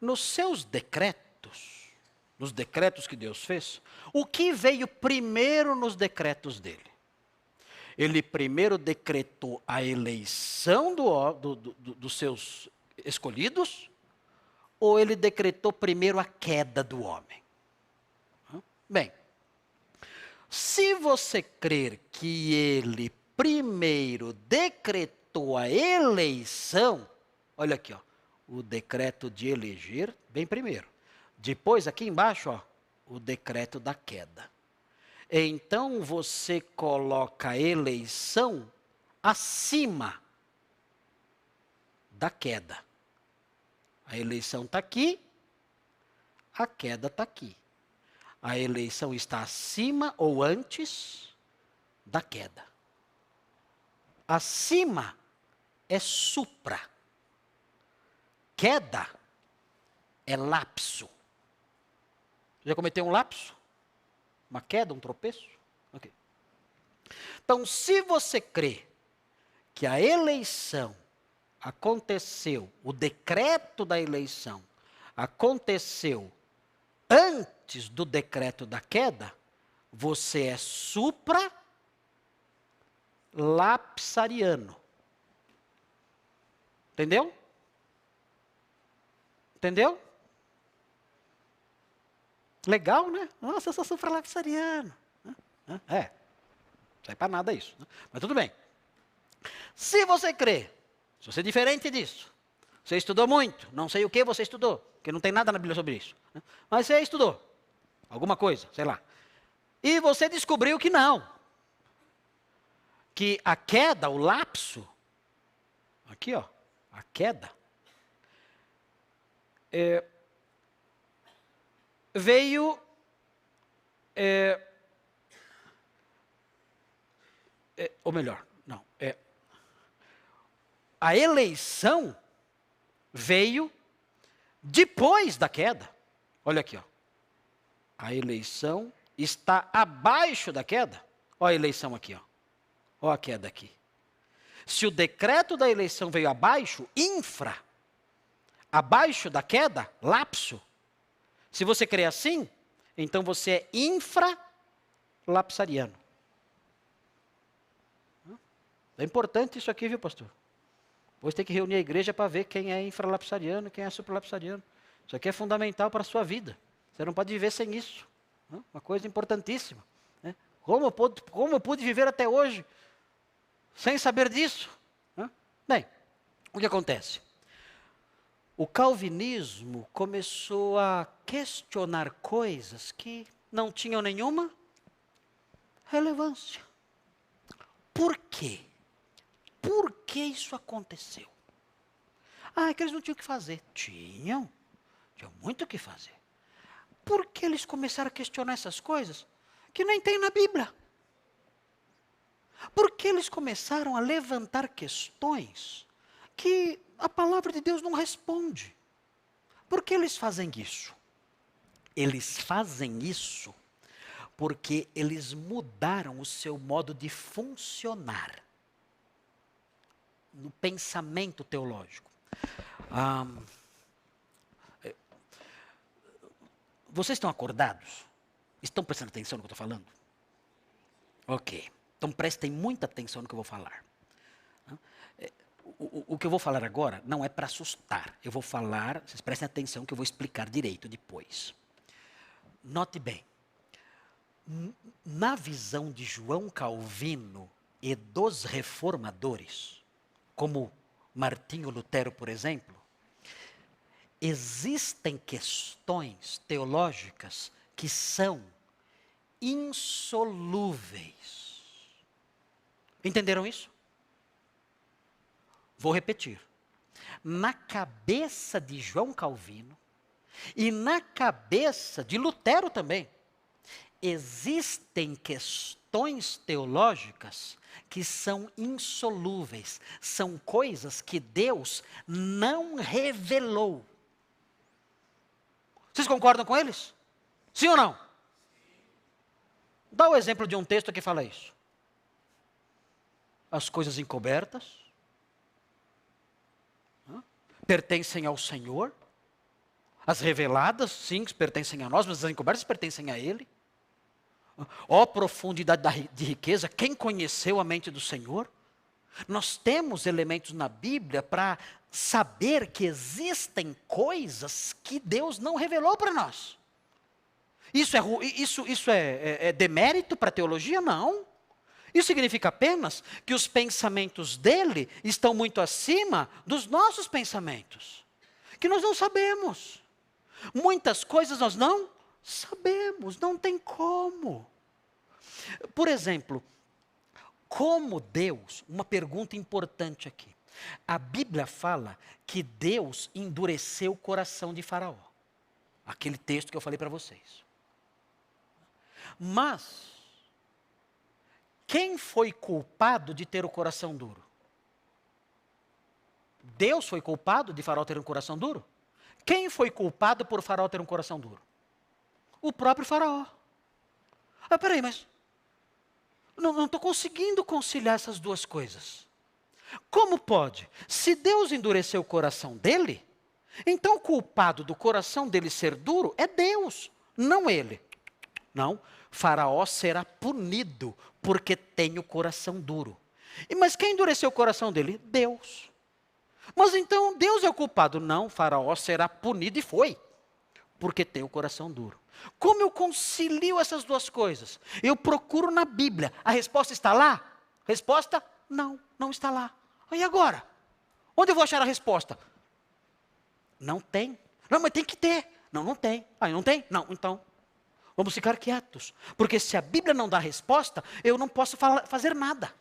Nos seus decretos, nos decretos que Deus fez, o que veio primeiro nos decretos dele? Ele primeiro decretou a eleição do, do, do, dos seus escolhidos, ou ele decretou primeiro a queda do homem? Bem, se você crer que ele primeiro decretou a eleição, olha aqui, ó, o decreto de eleger, bem primeiro. Depois, aqui embaixo, ó, o decreto da queda. Então você coloca a eleição acima da queda. A eleição está aqui, a queda está aqui. A eleição está acima ou antes da queda. Acima é supra. Queda é lapso. Já cometeu um lapso? Uma queda, um tropeço? Ok. Então, se você crê que a eleição aconteceu, o decreto da eleição aconteceu antes do decreto da queda, você é supra lapsariano. Entendeu? Entendeu? Legal, né? Nossa, eu sou supralapsariano. É, não sai para nada isso. Né? Mas tudo bem. Se você crê, se você é diferente disso, você estudou muito, não sei o que você estudou, porque não tem nada na Bíblia sobre isso. Né? Mas você estudou alguma coisa, sei lá. E você descobriu que não. Que a queda, o lapso, aqui ó, a queda, é, veio é, é, ou melhor, não, é a eleição veio depois da queda. Olha aqui, ó. A eleição está abaixo da queda. Olha a eleição aqui, ó. Olha a queda aqui. Se o decreto da eleição veio abaixo, infra. Abaixo da queda, lapso. Se você crê assim, então você é infralapsariano. É importante isso aqui, viu, pastor? Depois tem que reunir a igreja para ver quem é infralapsariano e quem é supralapsariano. Isso aqui é fundamental para a sua vida. Você não pode viver sem isso. Uma coisa importantíssima. Né? Como, eu pude, como eu pude viver até hoje sem saber disso? Bem, o que acontece? O calvinismo começou a questionar coisas que não tinham nenhuma relevância. Por quê? Por que isso aconteceu? Ah, é que eles não tinham o que fazer. Tinham. Tinham muito o que fazer. Por que eles começaram a questionar essas coisas que nem tem na Bíblia? Por que eles começaram a levantar questões que a palavra de Deus não responde? Por que eles fazem isso? Eles fazem isso porque eles mudaram o seu modo de funcionar no pensamento teológico. É, vocês estão acordados? Estão prestando atenção no que eu estou falando? Ok. Então prestem muita atenção no que eu vou falar. É, o, o, o que eu vou falar agora não é para assustar. Eu vou falar, vocês prestem atenção que eu vou explicar direito depois. Note bem. Na visão de João Calvino e dos reformadores, como Martinho Lutero, por exemplo, existem questões teológicas que são insolúveis. Entenderam isso? Vou repetir. Na cabeça de João Calvino e na cabeça de Lutero também, existem questões teológicas que são insolúveis, são coisas que Deus não revelou. Vocês concordam com eles? Sim ou não? Dá o exemplo de um texto que fala isso. As coisas encobertas pertencem ao Senhor. As reveladas, sim, pertencem a nós, mas as encobertas pertencem a Ele. Ó oh, profundidade de riqueza, quem conheceu a mente do Senhor? Nós temos elementos na Bíblia para saber que existem coisas que Deus não revelou para nós. Isso é, isso, isso é, é, é demérito para a teologia? Não. Isso significa apenas que os pensamentos dele estão muito acima dos nossos pensamentos. Que nós não sabemos. Muitas coisas nós não Sabemos, não tem como. Por exemplo, como Deus, uma pergunta importante aqui. A Bíblia fala que Deus endureceu o coração de Faraó. Aquele texto que eu falei para vocês. Mas, quem foi culpado de ter o coração duro? Deus foi culpado de Faraó ter um coração duro? Quem foi culpado por Faraó ter um coração duro? O próprio Faraó. Ah, peraí, mas não estou conseguindo conciliar essas duas coisas. Como pode? Se Deus endureceu o coração dele, então o culpado do coração dele ser duro é Deus, não ele. Não, Faraó será punido porque tem o coração duro. Mas quem endureceu o coração dele? Deus. Mas então Deus é o culpado? Não, Faraó será punido e foi, porque tem o coração duro. Como eu concilio essas duas coisas? Eu procuro na Bíblia. A resposta está lá? Resposta? Não, não está lá. E agora? Onde eu vou achar a resposta? Não tem. Não, mas tem que ter. Não, não tem. Ah, não tem? Não, então. Vamos ficar quietos. Porque se a Bíblia não dá resposta, eu não posso fazer nada.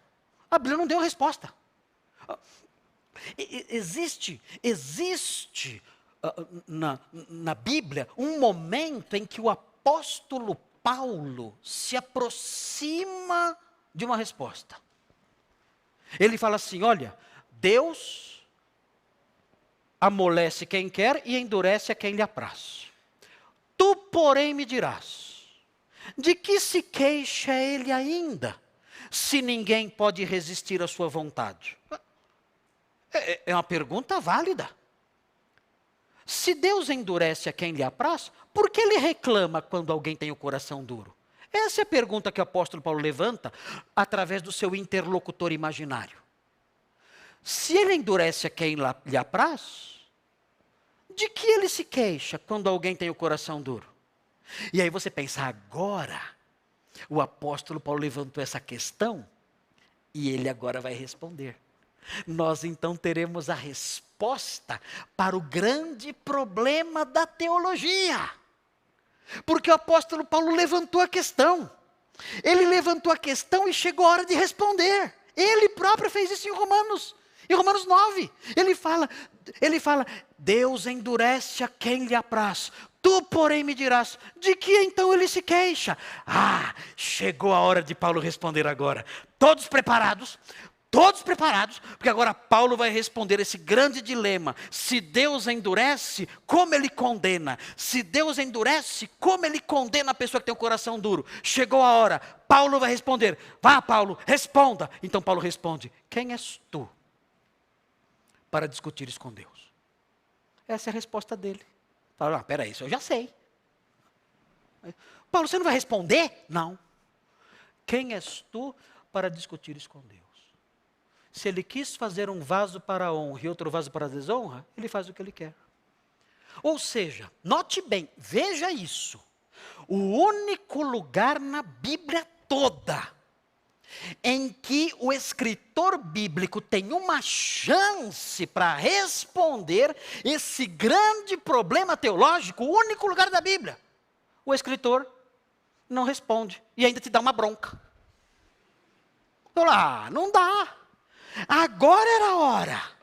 A Bíblia não deu resposta. Existe, existe uh, na, na Bíblia um momento em que o apóstolo Paulo se aproxima de uma resposta. Ele fala assim: olha, Deus amolece quem quer e endurece a quem lhe apraz. Tu, porém, me dirás: de que se queixa ele ainda, se ninguém pode resistir à sua vontade? É, é, é uma pergunta válida. Se Deus endurece a quem lhe apraz, por que ele reclama quando alguém tem o coração duro? Essa é a pergunta que o apóstolo Paulo levanta através do seu interlocutor imaginário. Se ele endurece a quem lhe apraz, de que ele se queixa quando alguém tem o coração duro? E aí você pensa, agora o apóstolo Paulo levantou essa questão e ele agora vai responder. Nós então teremos a resposta para o grande problema da teologia. Porque o apóstolo Paulo levantou a questão. Ele levantou a questão e chegou a hora de responder. Ele próprio fez isso em Romanos. Em Romanos 9, ele fala, ele fala: Deus endurece a quem lhe apraz. Tu, porém, me dirás, de que então ele se queixa? Ah, chegou a hora de Paulo responder agora. Todos preparados? Todos preparados, porque agora Paulo vai responder esse grande dilema: se Deus endurece, como ele condena? Se Deus endurece, como ele condena a pessoa que tem o coração duro? Chegou a hora, Paulo vai responder: vá, Paulo, responda. Então Paulo responde: quem és tu para discutir isso com Deus? Essa é a resposta dele. Fala, ah, peraí, isso eu já sei. Paulo, você não vai responder? Não. Quem és tu para discutir isso com Deus? Se ele quis fazer um vaso para a honra e outro vaso para a desonra, ele faz o que ele quer. Ou seja, note bem, veja isso. O único lugar na Bíblia toda em que o escritor bíblico tem uma chance para responder esse grande problema teológico, o único lugar da Bíblia. O escritor não responde e ainda te dá uma bronca. Lá, não dá. Agora era a hora.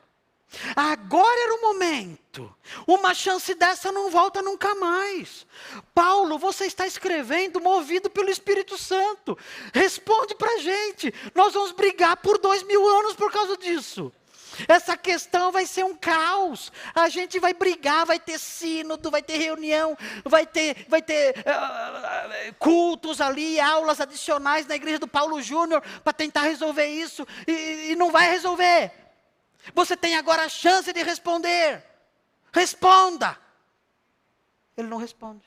Agora era o momento. Uma chance dessa não volta nunca mais. Paulo, você está escrevendo movido pelo Espírito Santo. Responde para a gente. Nós vamos brigar por dois mil anos por causa disso. Essa questão vai ser um caos. A gente vai brigar, vai ter sínodo, vai ter reunião, vai ter, vai ter uh, cultos ali, aulas adicionais na igreja do Paulo Júnior para tentar resolver isso e, e não vai resolver. Você tem agora a chance de responder. Responda. Ele não responde.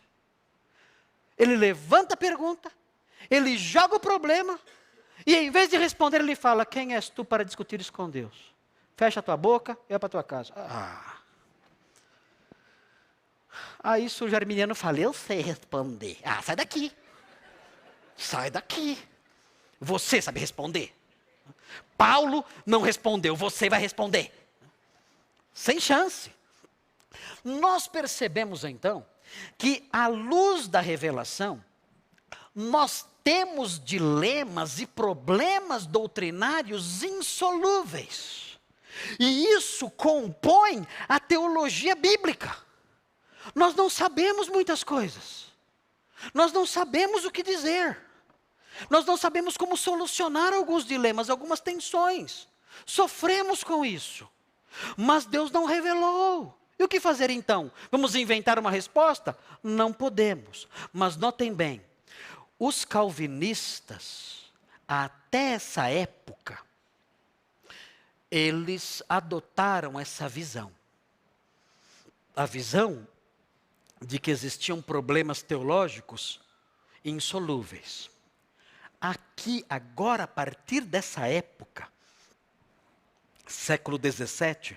Ele levanta a pergunta, ele joga o problema, e em vez de responder, ele fala: Quem és tu para discutir isso com Deus? Fecha a tua boca e vai para a tua casa. Ah. Aí surge o arminiano e fala, eu sei responder. Ah, sai daqui. Sai daqui. Você sabe responder. Paulo não respondeu, você vai responder. Sem chance. Nós percebemos então que, à luz da revelação, nós temos dilemas e problemas doutrinários insolúveis. E isso compõe a teologia bíblica. Nós não sabemos muitas coisas. Nós não sabemos o que dizer. Nós não sabemos como solucionar alguns dilemas, algumas tensões. Sofremos com isso. Mas Deus não revelou. E o que fazer então? Vamos inventar uma resposta? Não podemos. Mas notem bem: Os calvinistas, até essa época, eles adotaram essa visão. A visão de que existiam problemas teológicos insolúveis. Aqui, agora, a partir dessa época, século XVII,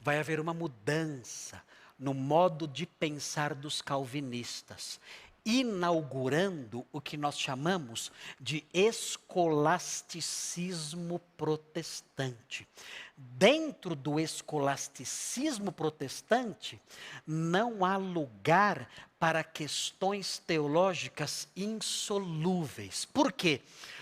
vai haver uma mudança no modo de pensar dos calvinistas, inaugurando o que nós chamamos de escolasticismo protestante. Dentro do escolasticismo protestante, não há lugar para questões teológicas insolúveis. Por quê? Porque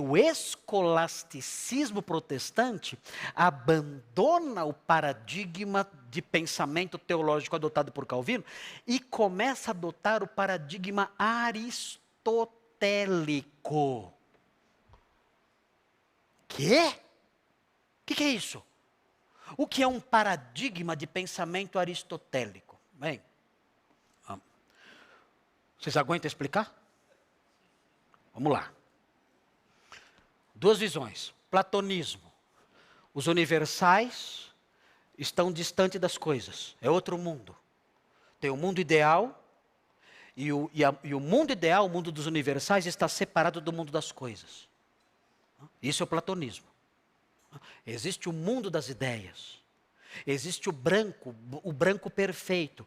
o escolasticismo protestante abandona o paradigma de pensamento teológico adotado por Calvino e começa a adotar o paradigma aristotélico. Quê? O que, que é isso? O que é um paradigma de pensamento aristotélico? Bem, vocês aguentam explicar? Vamos lá. Duas visões. Platonismo. Os universais estão distante das coisas. É outro mundo. Tem o mundo ideal, e o, e, a, e o mundo ideal, o mundo dos universais, está separado do mundo das coisas. Isso é o platonismo. Existe o mundo das ideias. Existe o branco, o branco perfeito.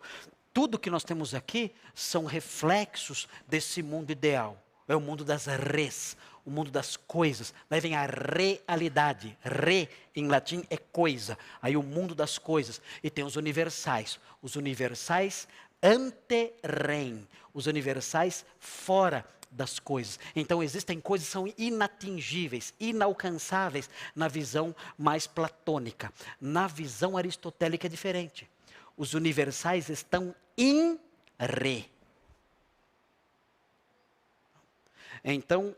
Tudo que nós temos aqui são reflexos desse mundo ideal. É o mundo das res, o mundo das coisas. Daí vem a realidade. Re, em latim, é coisa. Aí o mundo das coisas. E tem os universais. Os universais ante rem. Os universais fora das coisas. Então existem coisas que são inatingíveis, inalcançáveis na visão mais platônica. Na visão aristotélica é diferente. Os universais estão in re. Então,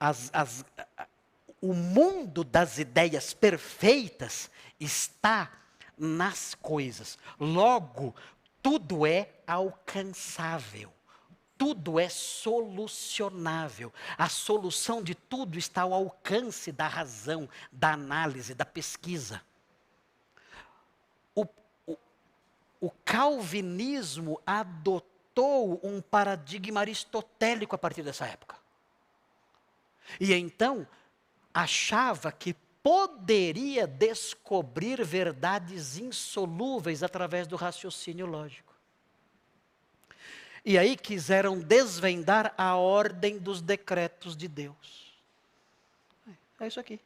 as, as, o mundo das ideias perfeitas está nas coisas. Logo, tudo é alcançável. Tudo é solucionável. A solução de tudo está ao alcance da razão, da análise, da pesquisa. O, o, o calvinismo adotou um paradigma aristotélico a partir dessa época. E então achava que poderia descobrir verdades insolúveis através do raciocínio lógico. E aí quiseram desvendar a ordem dos decretos de Deus. É isso aqui.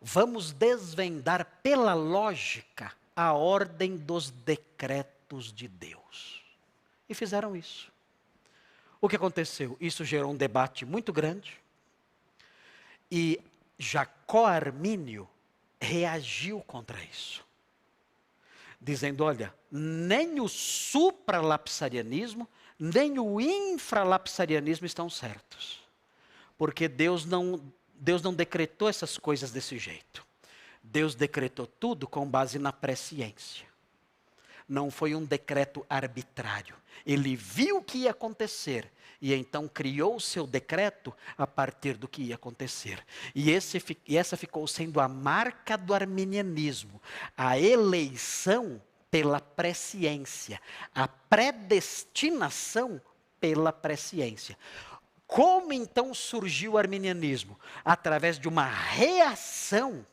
Vamos desvendar pela lógica a ordem dos decretos de Deus. E fizeram isso. O que aconteceu? Isso gerou um debate muito grande. E Jacó Armínio reagiu contra isso. Dizendo: olha, nem o supralapsarianismo, nem o infralapsarianismo estão certos. Porque Deus não, Deus não decretou essas coisas desse jeito. Deus decretou tudo com base na presciência não foi um decreto arbitrário. Ele viu o que ia acontecer e então criou o seu decreto a partir do que ia acontecer. E, esse, e essa ficou sendo a marca do arminianismo, a eleição pela presciência, a predestinação pela presciência. Como então surgiu o arminianismo? Através de uma reação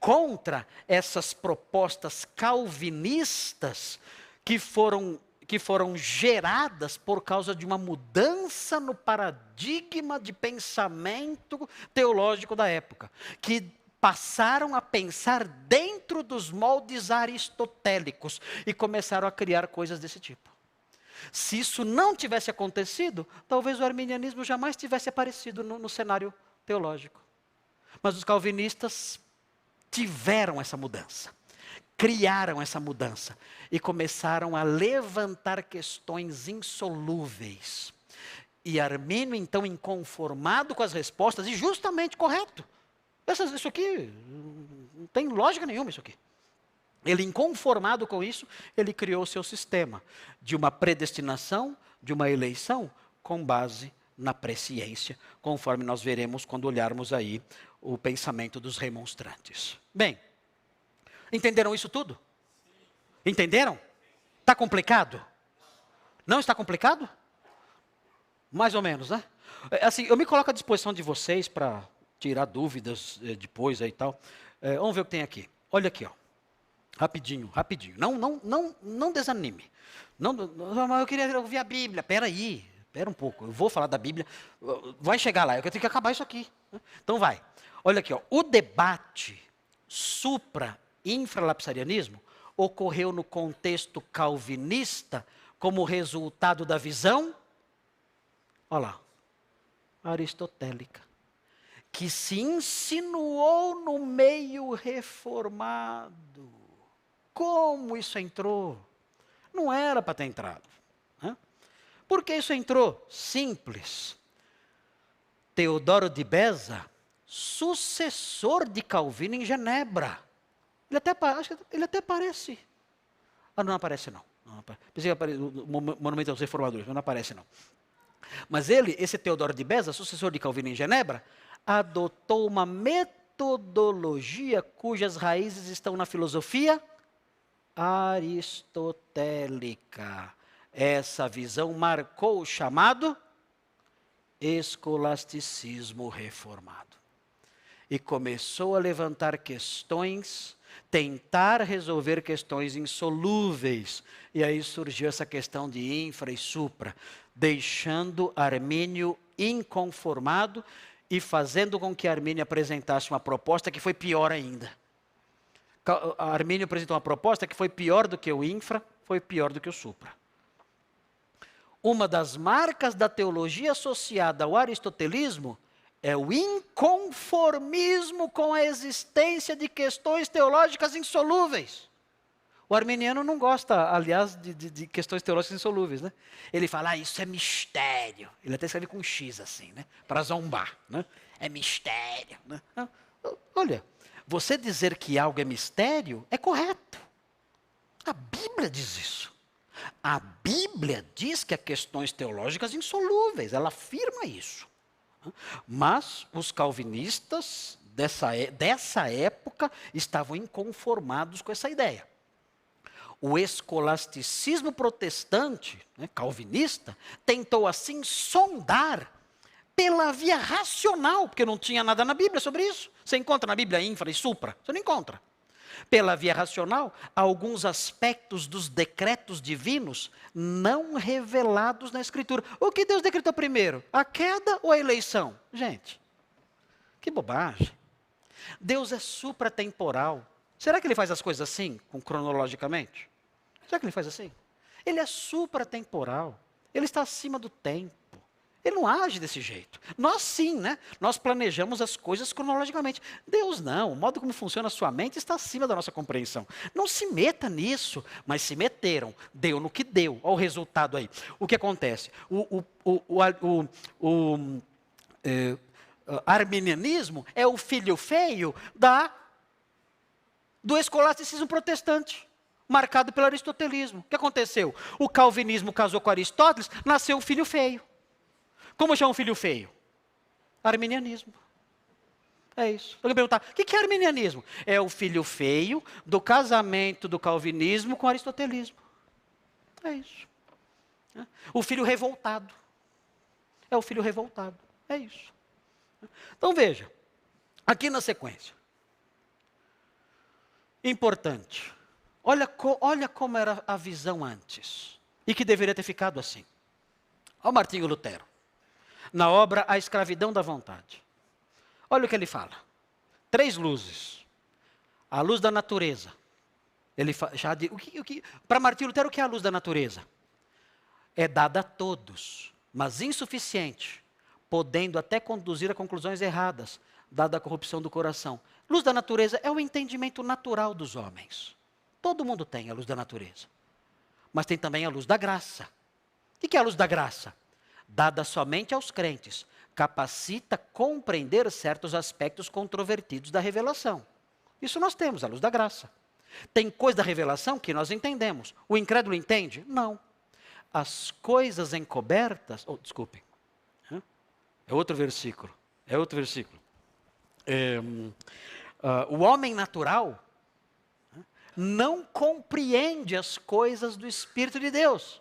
contra essas propostas calvinistas que foram, que foram geradas por causa de uma mudança no paradigma de pensamento teológico da época, que passaram a pensar dentro dos moldes aristotélicos e começaram a criar coisas desse tipo. Se isso não tivesse acontecido, talvez o arminianismo jamais tivesse aparecido no, no cenário teológico. Mas os calvinistas tiveram essa mudança, criaram essa mudança e começaram a levantar questões insolúveis. E Armênio, então, inconformado com as respostas, e justamente correto. isso aqui, não tem lógica nenhuma isso aqui. Ele, inconformado com isso, ele criou o seu sistema de uma predestinação, de uma eleição com base na presciência, conforme nós veremos quando olharmos aí o pensamento dos remonstrantes. Bem, entenderam isso tudo? Entenderam? Está complicado? Não está complicado? Mais ou menos, né? É, assim, eu me coloco à disposição de vocês para tirar dúvidas eh, depois aí e tal. É, vamos ver o que tem aqui. Olha aqui, ó. Rapidinho, rapidinho. Não, não, não, não desanime. Não, não, eu queria ouvir a Bíblia. Espera aí, espera um pouco. Eu vou falar da Bíblia. Vai chegar lá. Eu tenho que acabar isso aqui. Então vai. Olha aqui, ó. O debate supra-infralapsarianismo ocorreu no contexto calvinista como resultado da visão, olha lá, aristotélica, que se insinuou no meio reformado. Como isso entrou? Não era para ter entrado. Né? Por que isso entrou? Simples. Teodoro de Beza, sucessor de Calvino em Genebra. Ele até, ele até aparece. Ah, não aparece não. não Pensei que aparece o Monumento aos Reformadores, mas não aparece não. Mas ele, esse Teodoro de Beza, sucessor de Calvino em Genebra, adotou uma metodologia cujas raízes estão na filosofia aristotélica. Essa visão marcou o chamado escolasticismo reformado. E começou a levantar questões, tentar resolver questões insolúveis. E aí surgiu essa questão de infra e supra, deixando Armínio inconformado e fazendo com que Armínio apresentasse uma proposta que foi pior ainda. Armínio apresentou uma proposta que foi pior do que o infra, foi pior do que o supra. Uma das marcas da teologia associada ao aristotelismo é o inconformismo com a existência de questões teológicas insolúveis. O arminiano não gosta, aliás, de, de, de, questões teológicas insolúveis, né? Ele fala, ah, isso é mistério. Ele até escreve com X assim, né? Para zombar, né? É mistério, né? Ah, olha, você dizer que algo é mistério é correto. A Bíblia diz isso. A Bíblia diz que há questões teológicas insolúveis, ela afirma isso. Mas os calvinistas dessa, dessa época estavam inconformados com essa ideia. O escolasticismo protestante, né, calvinista, tentou assim sondar pela via racional, porque não tinha nada na Bíblia sobre isso. Você encontra na Bíblia infra e supra? Você não encontra. Pela via racional, alguns aspectos dos decretos divinos não revelados na Escritura. O que Deus decretou primeiro? A queda ou a eleição? Gente, que bobagem. Deus é supratemporal. Será que ele faz as coisas assim, cronologicamente? Será que ele faz assim? Ele é supratemporal. Ele está acima do tempo. Ele não age desse jeito. Nós sim, né? Nós planejamos as coisas cronologicamente. Deus não. O modo como funciona a sua mente está acima da nossa compreensão. Não se meta nisso, mas se meteram. Deu no que deu. Olha o resultado aí. O que acontece? O, o, o, o, é, arminianismo é o filho feio da do escolasticismo protestante marcado pelo aristotelismo. O que aconteceu? O calvinismo casou com Aristóteles, nasceu o filho feio. Como chama um filho feio? Arminianismo. É isso. Eu perguntar, o que é arminianismo? É o filho feio do casamento do calvinismo com o aristotelismo. É isso. O filho revoltado. É o filho revoltado. É isso. Então veja, aqui na sequência. Importante. Olha, olha como era a visão antes. E que deveria ter ficado assim. Olha o Martinho Lutero na obra A Escravidão da Vontade. Olha o que ele fala. Três luzes. A luz da natureza. Ele já o que, o que, para Martinho Lutero, o que é a luz da natureza? É dada a todos, mas insuficiente, podendo até conduzir a conclusões erradas, dada a corrupção do coração. Luz da natureza é o entendimento natural dos homens. Todo mundo tem a luz da natureza. Mas tem também a luz da graça. O que é a luz da graça? Dada somente aos crentes, capacita compreender certos aspectos controvertidos da revelação. Isso nós temos, à luz da graça. Tem coisa da revelação que nós entendemos. O incrédulo entende? Não. as coisas encobertas. Oh, desculpem. É outro versículo. É outro versículo. É, uh, o homem natural não compreende as coisas do Espírito de Deus,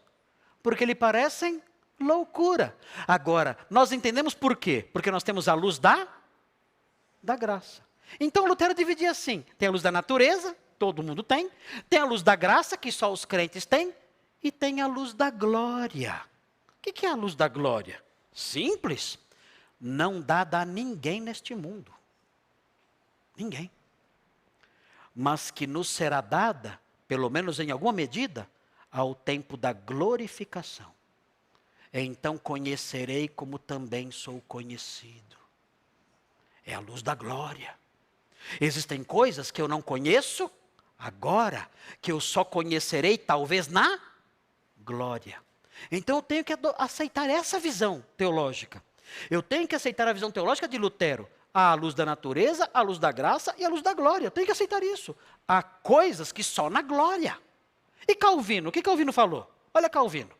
porque lhe parecem loucura. Agora, nós entendemos por quê? Porque nós temos a luz da, da graça. Então Lutero dividia assim: tem a luz da natureza, todo mundo tem, tem a luz da graça, que só os crentes têm, e tem a luz da glória. O que é a luz da glória? Simples. Não dada a ninguém neste mundo. Ninguém. Mas que nos será dada, pelo menos em alguma medida, ao tempo da glorificação. Então conhecerei como também sou conhecido. É a luz da glória. Existem coisas que eu não conheço agora, que eu só conhecerei talvez na glória. Então eu tenho que aceitar essa visão teológica. Eu tenho que aceitar a visão teológica de Lutero. A luz da natureza, a luz da graça e a luz da glória. Eu tenho que aceitar isso. Há coisas que só na glória. E Calvino, o que Calvino falou? Olha Calvino.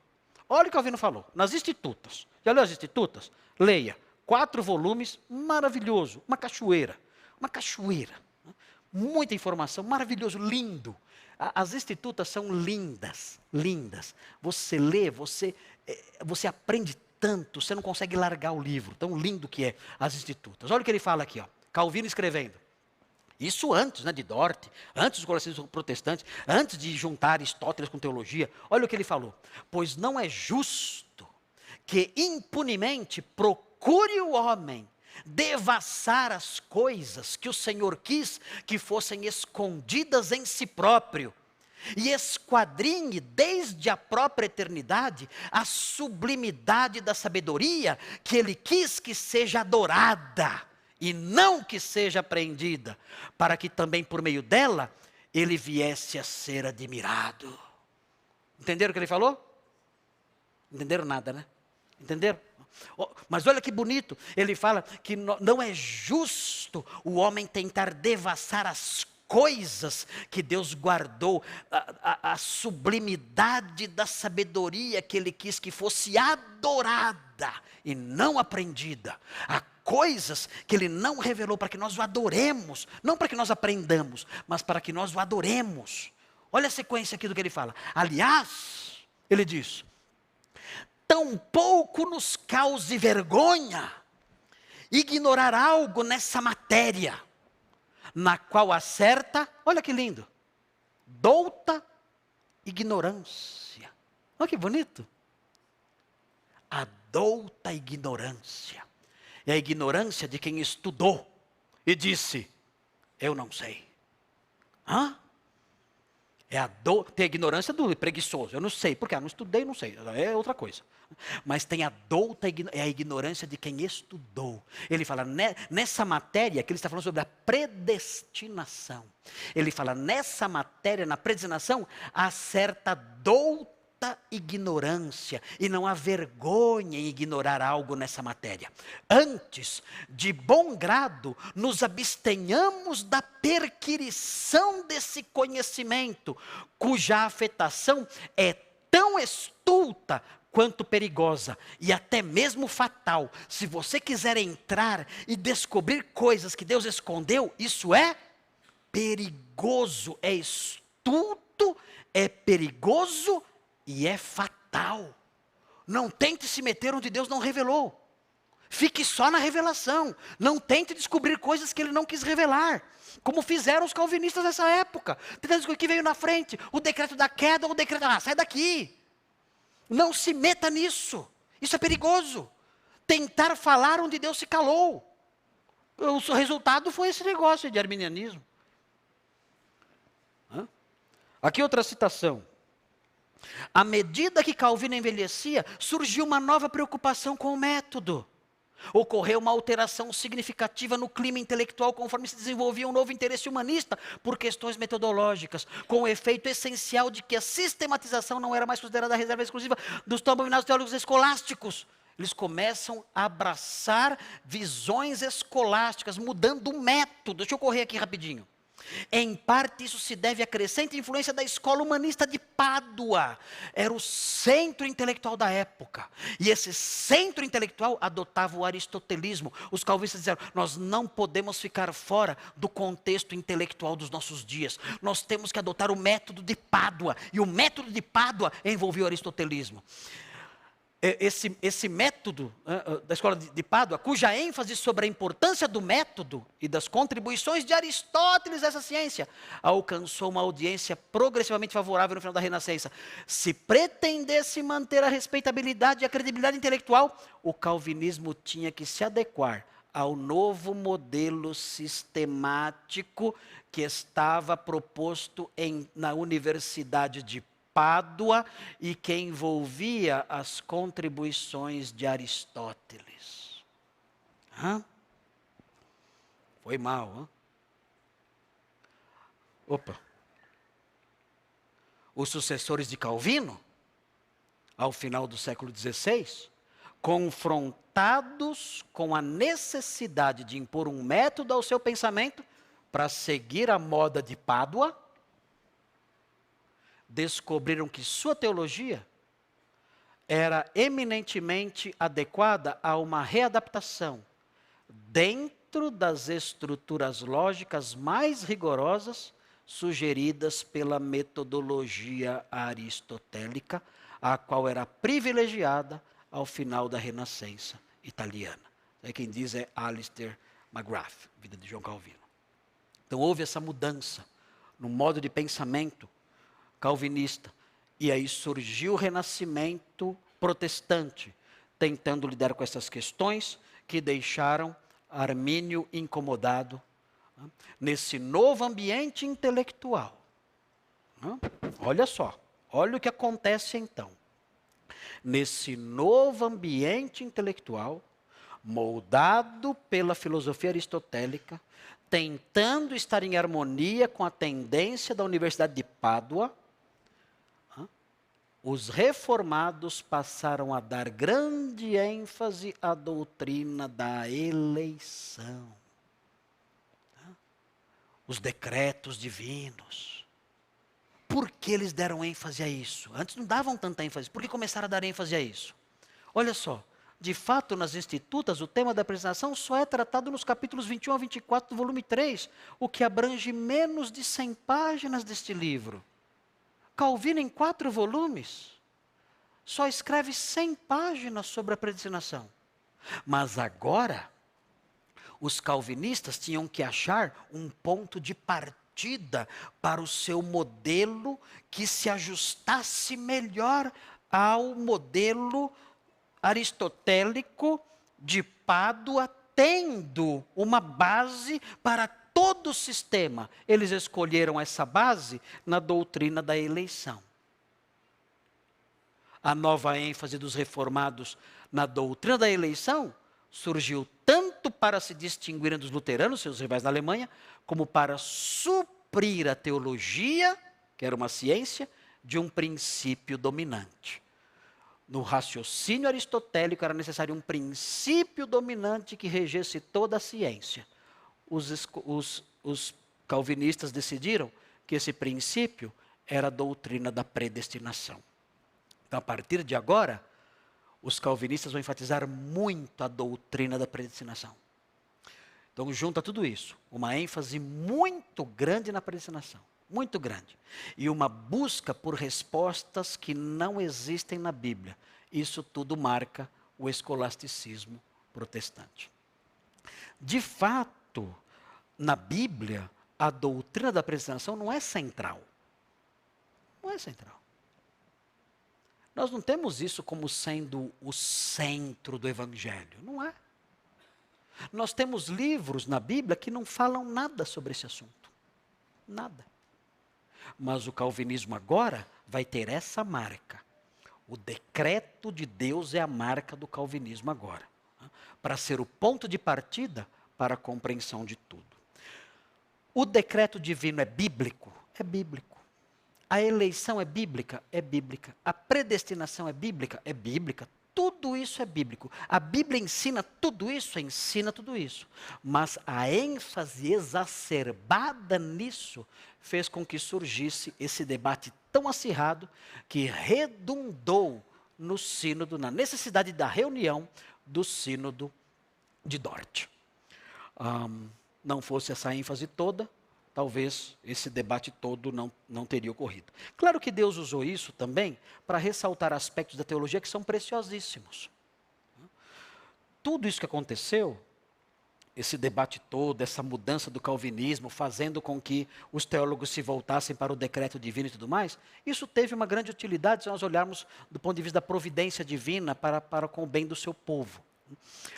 Olha o que Calvino falou. Nas Institutas. Já leu as Institutas? Leia. Quatro volumes, maravilhoso. Uma cachoeira. Uma cachoeira. Muita informação, maravilhoso, lindo. As institutas são lindas, lindas. Você lê, você, eh, você aprende tanto, você não consegue largar o livro, tão lindo que é as institutas. Olha o que ele fala aqui, ó. Calvino escrevendo. Isso antes né, de Dort, antes dos corações protestantes, antes de juntar Aristóteles com teologia. Olha o que ele falou. Pois não é justo que impunemente procure o homem devassar as coisas que o Senhor quis que fossem escondidas em si próprio, e esquadrinhe desde a própria eternidade a sublimidade da sabedoria que ele quis que seja adorada e não que seja apreendida, para que também por meio dela ele viesse a ser admirado. Entenderam o que ele falou? Entenderam nada, né? Entenderam? Mas olha que bonito, ele fala que não é justo o homem tentar devassar as coisas que Deus guardou, a, a, a, sublimidade da sabedoria que Ele quis que fosse adorada e não aprendida. Há coisas que Ele não revelou para que nós o adoremos, não para que nós aprendamos, mas para que nós o adoremos. Olha a sequência aqui do que ele fala. Aliás, ele diz: tampouco nos cause vergonha ignorar algo nessa matéria, na qual acerta, olha que lindo, douta ignorância. Olha que bonito. A douta ignorância. É a ignorância de quem estudou e disse: Eu não sei. Hã? É a do, tem a ignorância do preguiçoso. Eu não sei, porque eu não estudei, não sei. É outra coisa. Mas tem a douta, é a ignorância de quem estudou. Ele fala, nessa matéria, que ele está falando sobre a predestinação. Ele fala, nessa matéria, na predestinação, há certa douta ignorância e não há vergonha em ignorar algo nessa matéria. Antes, de bom grado, nos abstenhamos da perquirição desse conhecimento, cuja afetação é tão estulta quanto perigosa e até mesmo fatal. Se você quiser entrar e descobrir coisas que Deus escondeu, isso é perigoso, é estulto, é perigoso e é fatal. Não tente se meter onde Deus não revelou. Fique só na revelação. Não tente descobrir coisas que ele não quis revelar. Como fizeram os calvinistas nessa época. O que veio na frente? O decreto da queda ou o decreto. Ah, sai daqui. Não se meta nisso. Isso é perigoso. Tentar falar onde Deus se calou. O resultado foi esse negócio de arminianismo. Aqui outra citação. À medida que Calvino envelhecia, surgiu uma nova preocupação com o método. Ocorreu uma alteração significativa no clima intelectual conforme se desenvolvia um novo interesse humanista por questões metodológicas, com o efeito essencial de que a sistematização não era mais considerada a reserva exclusiva dos tão abominados teólogos escolásticos. Eles começam a abraçar visões escolásticas, mudando o método. Deixa eu correr aqui rapidinho. Em parte, isso se deve à crescente influência da escola humanista de Pádua. Era o centro intelectual da época. E esse centro intelectual adotava o aristotelismo. Os calvinistas disseram: nós não podemos ficar fora do contexto intelectual dos nossos dias. Nós temos que adotar o método de Pádua. E o método de Pádua envolvia o aristotelismo. É, esse, esse método uh, da escola de, de Pádua, cuja ênfase sobre a importância do método e das contribuições de Aristóteles a essa ciência, alcançou uma audiência progressivamente favorável no final da Renascença. Se pretendesse manter a respeitabilidade e a credibilidade intelectual, o calvinismo tinha que se adequar ao novo modelo sistemático que estava proposto em, na Universidade de Pádua e que envolvia as contribuições de Aristóteles. Hã? Foi mal, hã? Opa. Os sucessores de Calvino, ao final do século XVI, confrontados com a necessidade de impor um método ao seu pensamento para seguir a moda de Pádua, descobriram que sua teologia era eminentemente adequada a uma readaptação dentro das estruturas lógicas mais rigorosas sugeridas pela metodologia aristotélica, a qual era privilegiada ao final da Renascença italiana. É quem diz é Alistair McGrath, vida de João Calvino. Então houve essa mudança no modo de pensamento calvinista. E aí surgiu o renascimento protestante, tentando lidar com essas questões que deixaram Armínio incomodado né, nesse novo ambiente intelectual. Né. Olha só, olha o que acontece então. Nesse novo ambiente intelectual, moldado pela filosofia aristotélica, tentando estar em harmonia com a tendência da Universidade de Pádua, os reformados passaram a dar grande ênfase à doutrina da eleição. Os decretos divinos. Por que eles deram ênfase a isso? Antes não davam tanta ênfase. Por que começaram a dar ênfase a isso? Olha só, de fato, nas institutas, o tema da apresentação só é tratado nos capítulos 21 a 24 do volume 3, o que abrange menos de 100 páginas deste livro. Calvino, em quatro volumes, só escreve 100 páginas sobre a predestinação. Mas agora, os calvinistas tinham que achar um ponto de partida para o seu modelo que se ajustasse melhor ao modelo aristotélico de Pádua, tendo uma base para todo o sistema, eles escolheram essa base na doutrina da eleição. A nova ênfase dos reformados na doutrina da eleição surgiu tanto para se distinguirem dos luteranos, seus rivais na Alemanha, como para suprir a teologia, que era uma ciência, de um princípio dominante. No raciocínio aristotélico era necessário um princípio dominante que regesse toda a ciência os, os, os calvinistas decidiram que esse princípio era a doutrina da predestinação. Então, a partir de agora, os calvinistas vão enfatizar muito a doutrina da predestinação. Então, junta tudo isso, uma ênfase muito grande na predestinação, muito grande, e uma busca por respostas que não existem na Bíblia. Isso tudo marca o escolasticismo protestante. De fato, na Bíblia, a doutrina da predestinação não é central. Não é central. Nós não temos isso como sendo o centro do Evangelho. Não é. Nós temos livros na Bíblia que não falam nada sobre esse assunto. Nada. Mas o calvinismo agora vai ter essa marca. O decreto de Deus é a marca do calvinismo agora. Para ser o ponto de partida para a compreensão de tudo. O decreto divino é bíblico? É bíblico. A eleição é bíblica? É bíblica. A predestinação é bíblica? É bíblica. tudo isso é bíblico. A Bíblia ensina tudo isso, ensina tudo isso. Mas a ênfase exacerbada nisso fez com que surgisse esse debate tão acirrado que redundou no sínodo, na necessidade da reunião do sínodo de Dort. Um, não fosse essa ênfase toda, talvez esse debate todo não, não teria ocorrido. Claro que Deus usou isso também para ressaltar aspectos da teologia que são preciosíssimos. Tudo isso que aconteceu, esse debate todo, essa mudança do calvinismo, fazendo com que os teólogos se voltassem para o decreto divino e tudo mais, isso teve uma grande utilidade se nós olharmos do ponto de vista da providência divina para, para com o bem do seu povo.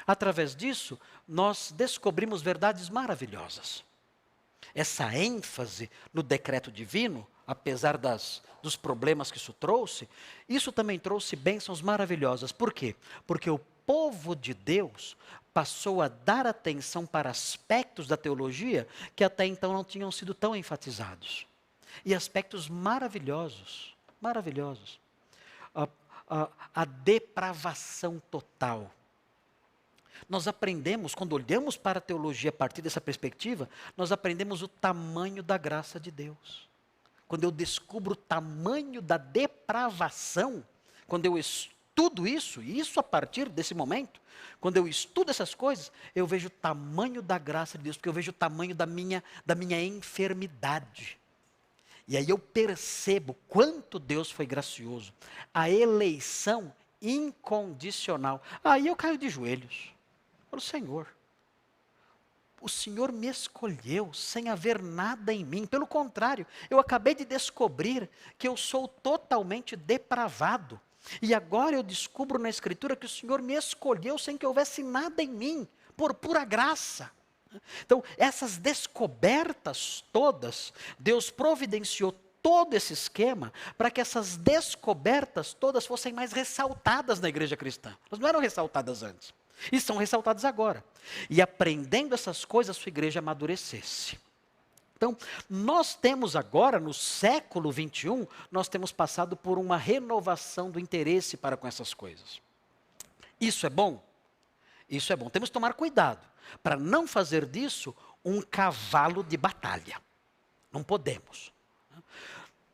Através disso, nós descobrimos verdades maravilhosas. Essa ênfase no decreto divino, apesar das, dos problemas que isso trouxe, isso também trouxe bênçãos maravilhosas. Por quê? Porque o povo de Deus passou a dar atenção para aspectos da teologia que até então não tinham sido tão enfatizados. E aspectos maravilhosos, maravilhosos. A, a, a depravação total nós aprendemos, quando olhamos para a teologia a partir dessa perspectiva, nós aprendemos o tamanho da graça de Deus. Quando eu descubro o tamanho da depravação, quando eu estudo isso, e isso a partir desse momento, quando eu estudo essas coisas, eu vejo o tamanho da graça de Deus, porque eu vejo o tamanho da minha, da minha enfermidade. E aí eu percebo quanto Deus foi gracioso. A eleição incondicional. Aí eu caio de joelhos para o Senhor. O Senhor me escolheu sem haver nada em mim. Pelo contrário, eu acabei de descobrir que eu sou totalmente depravado. E agora eu descubro na Escritura que o Senhor me escolheu sem que houvesse nada em mim, por pura graça. Então, essas descobertas todas, Deus providenciou todo esse esquema para que essas descobertas todas fossem mais ressaltadas na igreja cristã. Elas não eram ressaltadas antes. E são ressaltados agora. E aprendendo essas coisas, a sua igreja amadurecesse. Então, nós temos agora, no século 21, nós temos passado por uma renovação do interesse para com essas coisas. Isso é bom? Isso é bom. Temos que tomar cuidado para não fazer disso um cavalo de batalha. Não podemos.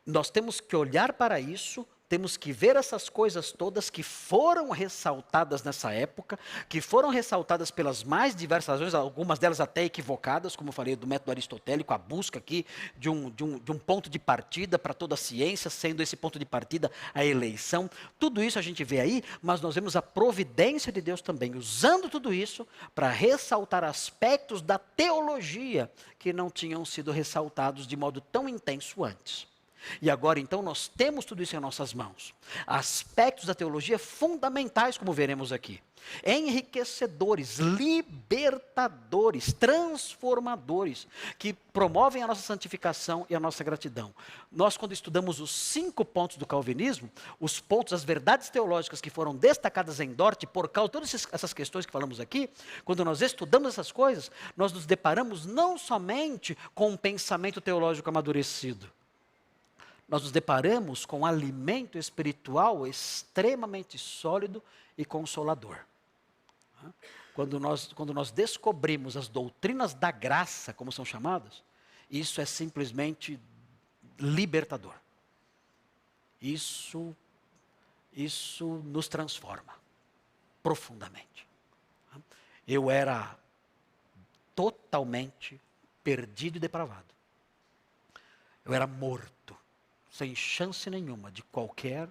Nós temos que olhar para isso temos que ver essas coisas todas que foram ressaltadas nessa época, que foram ressaltadas pelas mais diversas razões, algumas delas até equivocadas, como eu falei do método aristotélico, a busca aqui de um, de um, de um ponto de partida para toda a ciência, sendo esse ponto de partida a eleição. Tudo isso a gente vê aí, mas nós vemos a providência de Deus também, usando tudo isso para ressaltar aspectos da teologia que não tinham sido ressaltados de modo tão intenso antes. E agora, então, nós temos tudo isso em nossas mãos. Aspectos da teologia fundamentais, como veremos aqui. Enriquecedores, libertadores, transformadores, que promovem a nossa santificação e a nossa gratidão. Nós, quando estudamos os cinco pontos do calvinismo, os pontos, as verdades teológicas que foram destacadas em Dort, por causa de todas essas questões que falamos aqui, quando nós estudamos essas coisas, nós nos deparamos não somente com um pensamento teológico amadurecido, nós nos deparamos com um alimento espiritual extremamente sólido e consolador. Quando nós, quando nós descobrimos as doutrinas da graça, como são chamadas, isso é simplesmente libertador. Isso, isso nos transforma profundamente. Eu era totalmente perdido e depravado. Eu era morto sem chance nenhuma de qualquer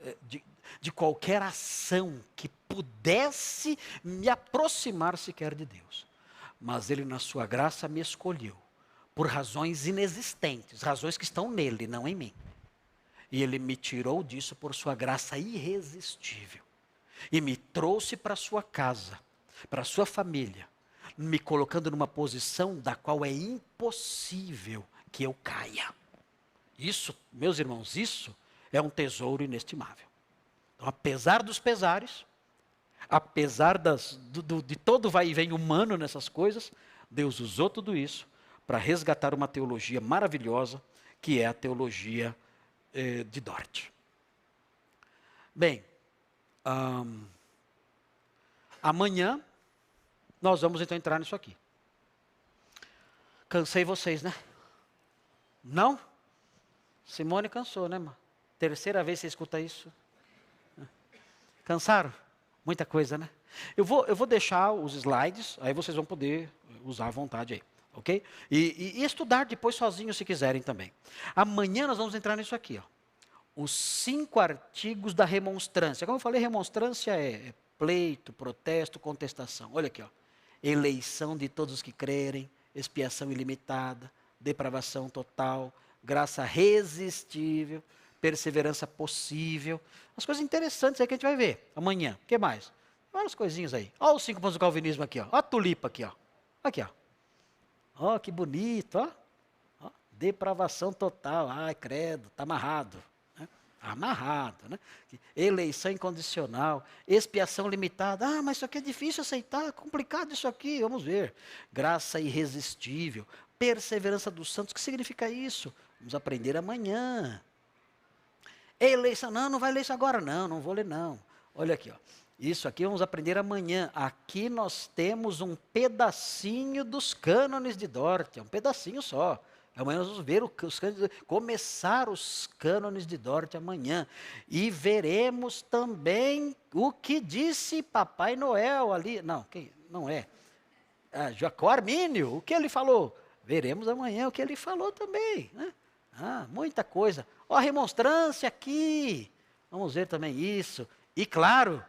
eh, de, de qualquer ação que pudesse me aproximar sequer de Deus. Mas Ele, na sua graça, me escolheu por razões inexistentes, razões que estão nele, não em mim. E Ele me tirou disso por sua graça irresistível. E me trouxe para sua casa, para sua família, me colocando numa posição da qual é impossível que eu caia. Isso, meus irmãos, isso é um tesouro inestimável. Então, apesar dos pesares, apesar das, do, do, de todo vai e vem humano nessas coisas, Deus usou tudo isso para resgatar uma teologia maravilhosa, que é a teologia eh, de Dort. Bem, Ahn, amanhã nós vamos então entrar nisso aqui. Cansei vocês, né? Não? Simone cansou, né, mano? Terceira vez você escuta isso. Cansaram? Muita coisa, né? Eu vou, eu vou deixar os slides, aí vocês vão poder usar à vontade aí, ok? E, e- e estudar depois sozinhos se quiserem também. Amanhã nós vamos entrar nisso aqui, ó. Os cinco artigos da remonstrância. Como eu falei, remonstrância é, é pleito, protesto, contestação. Olha aqui, ó. Eleição de todos os que crerem, expiação ilimitada, depravação total, graça resistível, perseverança possível. As coisas interessantes aí que a gente vai ver amanhã. O que mais? Várias coisinhas aí. Olha os cinco pontos do calvinismo aqui, ó. Olha a tulipa aqui, ó. Aqui, ó. Ó, que bonito, ó. Depravação total. Ai, credo, está amarrado. né? Amarrado, né? Eleição incondicional, expiação limitada. Ah, mas isso aqui é difícil aceitar, complicado isso aqui. Vamos ver. Graça irresistível, perseverança dos santos. O que significa isso? Vamos aprender amanhã. Eleição, não, não vai ler isso agora, não, não vou ler, não. Olha aqui, ó. Isso aqui vamos aprender amanhã. Aqui nós temos um pedacinho dos cânones de Dort, é um pedacinho só. Amanhã nós vamos ver os cânones, começar os cânones de Dort amanhã. E veremos também o que disse Papai Noel ali. Não, quem, não é. Ah, Jacó Armínio, o que ele falou? Veremos amanhã o que ele falou também. Né? Ah, muita coisa. Ó, a remonstrância aqui. Vamos ver também isso. E claro?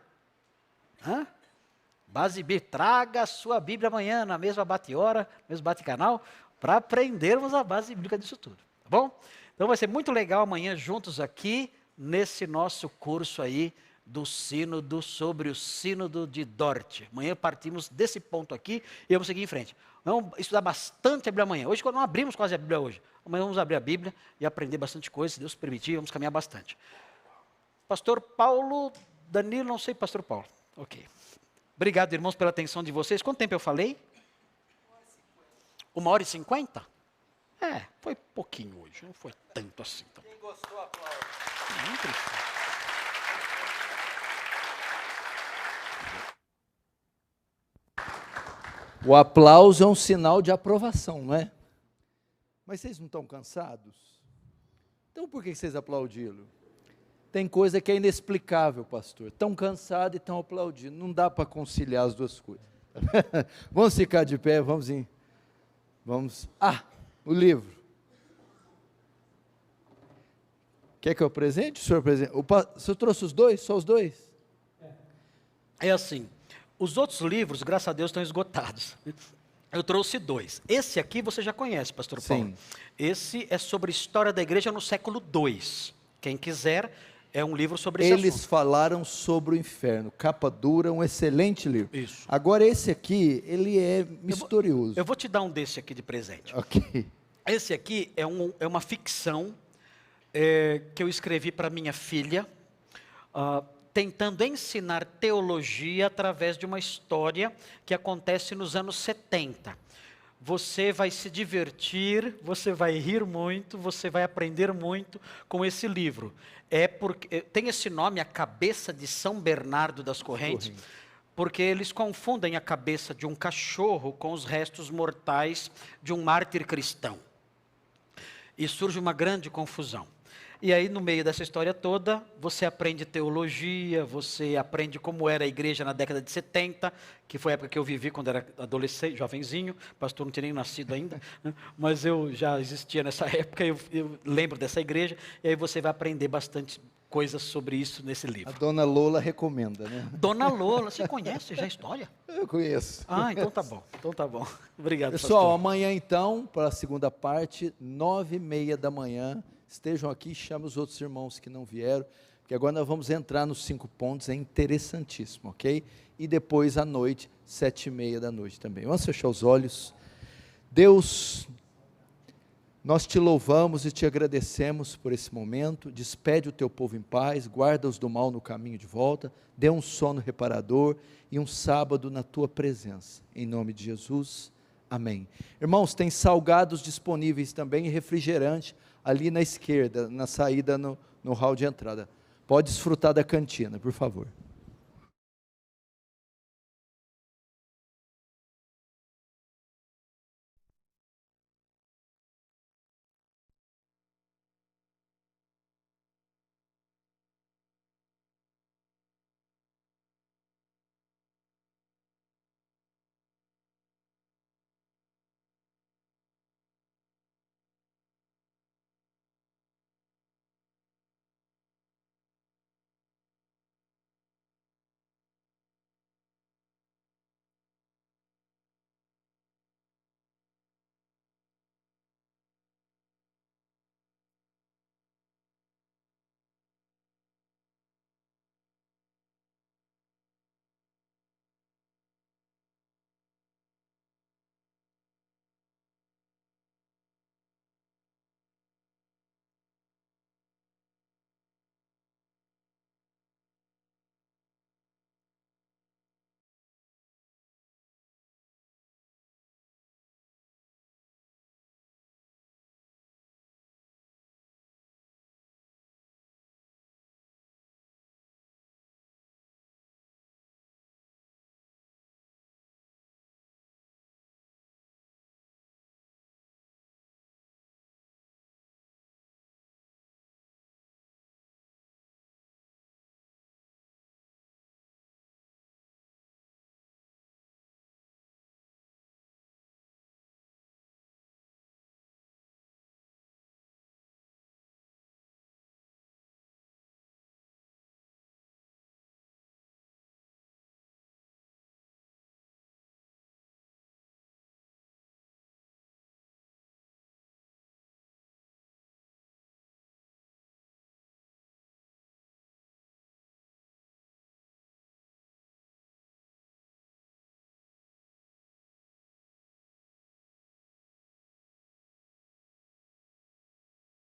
Base B, traga a sua Bíblia amanhã, na mesma bate-hora, mesmo bate-canal, para aprendermos a base bíblica disso tudo. Tá bom? Então vai ser muito legal amanhã juntos aqui, nesse nosso curso aí do sínodo, sobre o sínodo de Dort. Amanhã partimos desse ponto aqui e vamos seguir em frente. Vamos estudar bastante a Bíblia amanhã. Hoje, quando não abrimos quase a Bíblia hoje. Amanhã vamos abrir a Bíblia e aprender bastante coisa, se Deus permitir, vamos caminhar bastante. Pastor Paulo, Danilo, não sei, Pastor Paulo. Ok. Obrigado, irmãos, pela atenção de vocês. Quanto tempo eu falei? Uma hora e cinquenta? É, foi pouquinho hoje, não foi tanto assim. Então. Quem gostou, aplaude. Não precisa. O aplauso é um sinal de aprovação, não é? Mas vocês não estão cansados? Então por que vocês aplaudiram? Tem coisa que é inexplicável, pastor. Estão cansados e estão aplaudindo. Não dá para conciliar as duas coisas. <laughs> vamos ficar de pé, vamos em. Vamos. Ah, o livro. Quer que eu apresente? O senhor apresente? O, pa... o senhor trouxe os dois? Só os dois? É assim, os outros livros, graças a Deus, estão esgotados. Eu trouxe dois. Esse aqui você já conhece, pastor Paulo. Sim. Esse é sobre a história da igreja no século II. Quem quiser, é um livro sobre esse Eles assunto. falaram sobre o inferno. Capa dura, um excelente livro. Isso. Agora esse aqui, ele é misterioso. Eu vou te dar um desse aqui de presente. Ok. Esse aqui é, um- é uma ficção é, que eu escrevi para minha filha, ah, tentando ensinar teologia através de uma história que acontece nos anos 70. Você vai se divertir, você vai rir muito, você vai aprender muito com esse livro. É porque tem esse nome, a cabeça de São Bernardo das Correntes, porque eles confundem a cabeça de um cachorro com os restos mortais de um mártir cristão. E surge uma grande confusão. E aí, no meio dessa história toda, você aprende teologia, você aprende como era a igreja na década de 70, que foi a época que eu vivi quando era adolescente, jovenzinho, pastor não tinha nem nascido ainda, <laughs> né? mas eu já existia nessa <laughs> época, eu, eu lembro dessa igreja, e aí você vai aprender bastante coisas sobre isso nesse A livro. dona Lola recomenda, né? <laughs> Dona Lola, você conhece já a história? Eu conheço. Ah, então tá bom, então tá bom. Obrigado, Pessoal, pastor. amanhã então, para a segunda parte, nove e meia da manhã, estejam aqui, chame os outros irmãos que não vieram, porque agora nós vamos entrar nos cinco pontos, é interessantíssimo, ok? E depois à noite, sete e meia da noite também. Vamos fechar os olhos. Deus, nós te louvamos e te agradecemos por esse momento. Despede o teu povo em paz, guarda-os do mal no caminho de volta, dê um sono reparador e um sábado na tua presença. Em nome de Jesus. Amém. Irmãos, tem salgados disponíveis também e refrigerante ali na esquerda, na saída no, no hall de entrada. Pode desfrutar da cantina, por favor.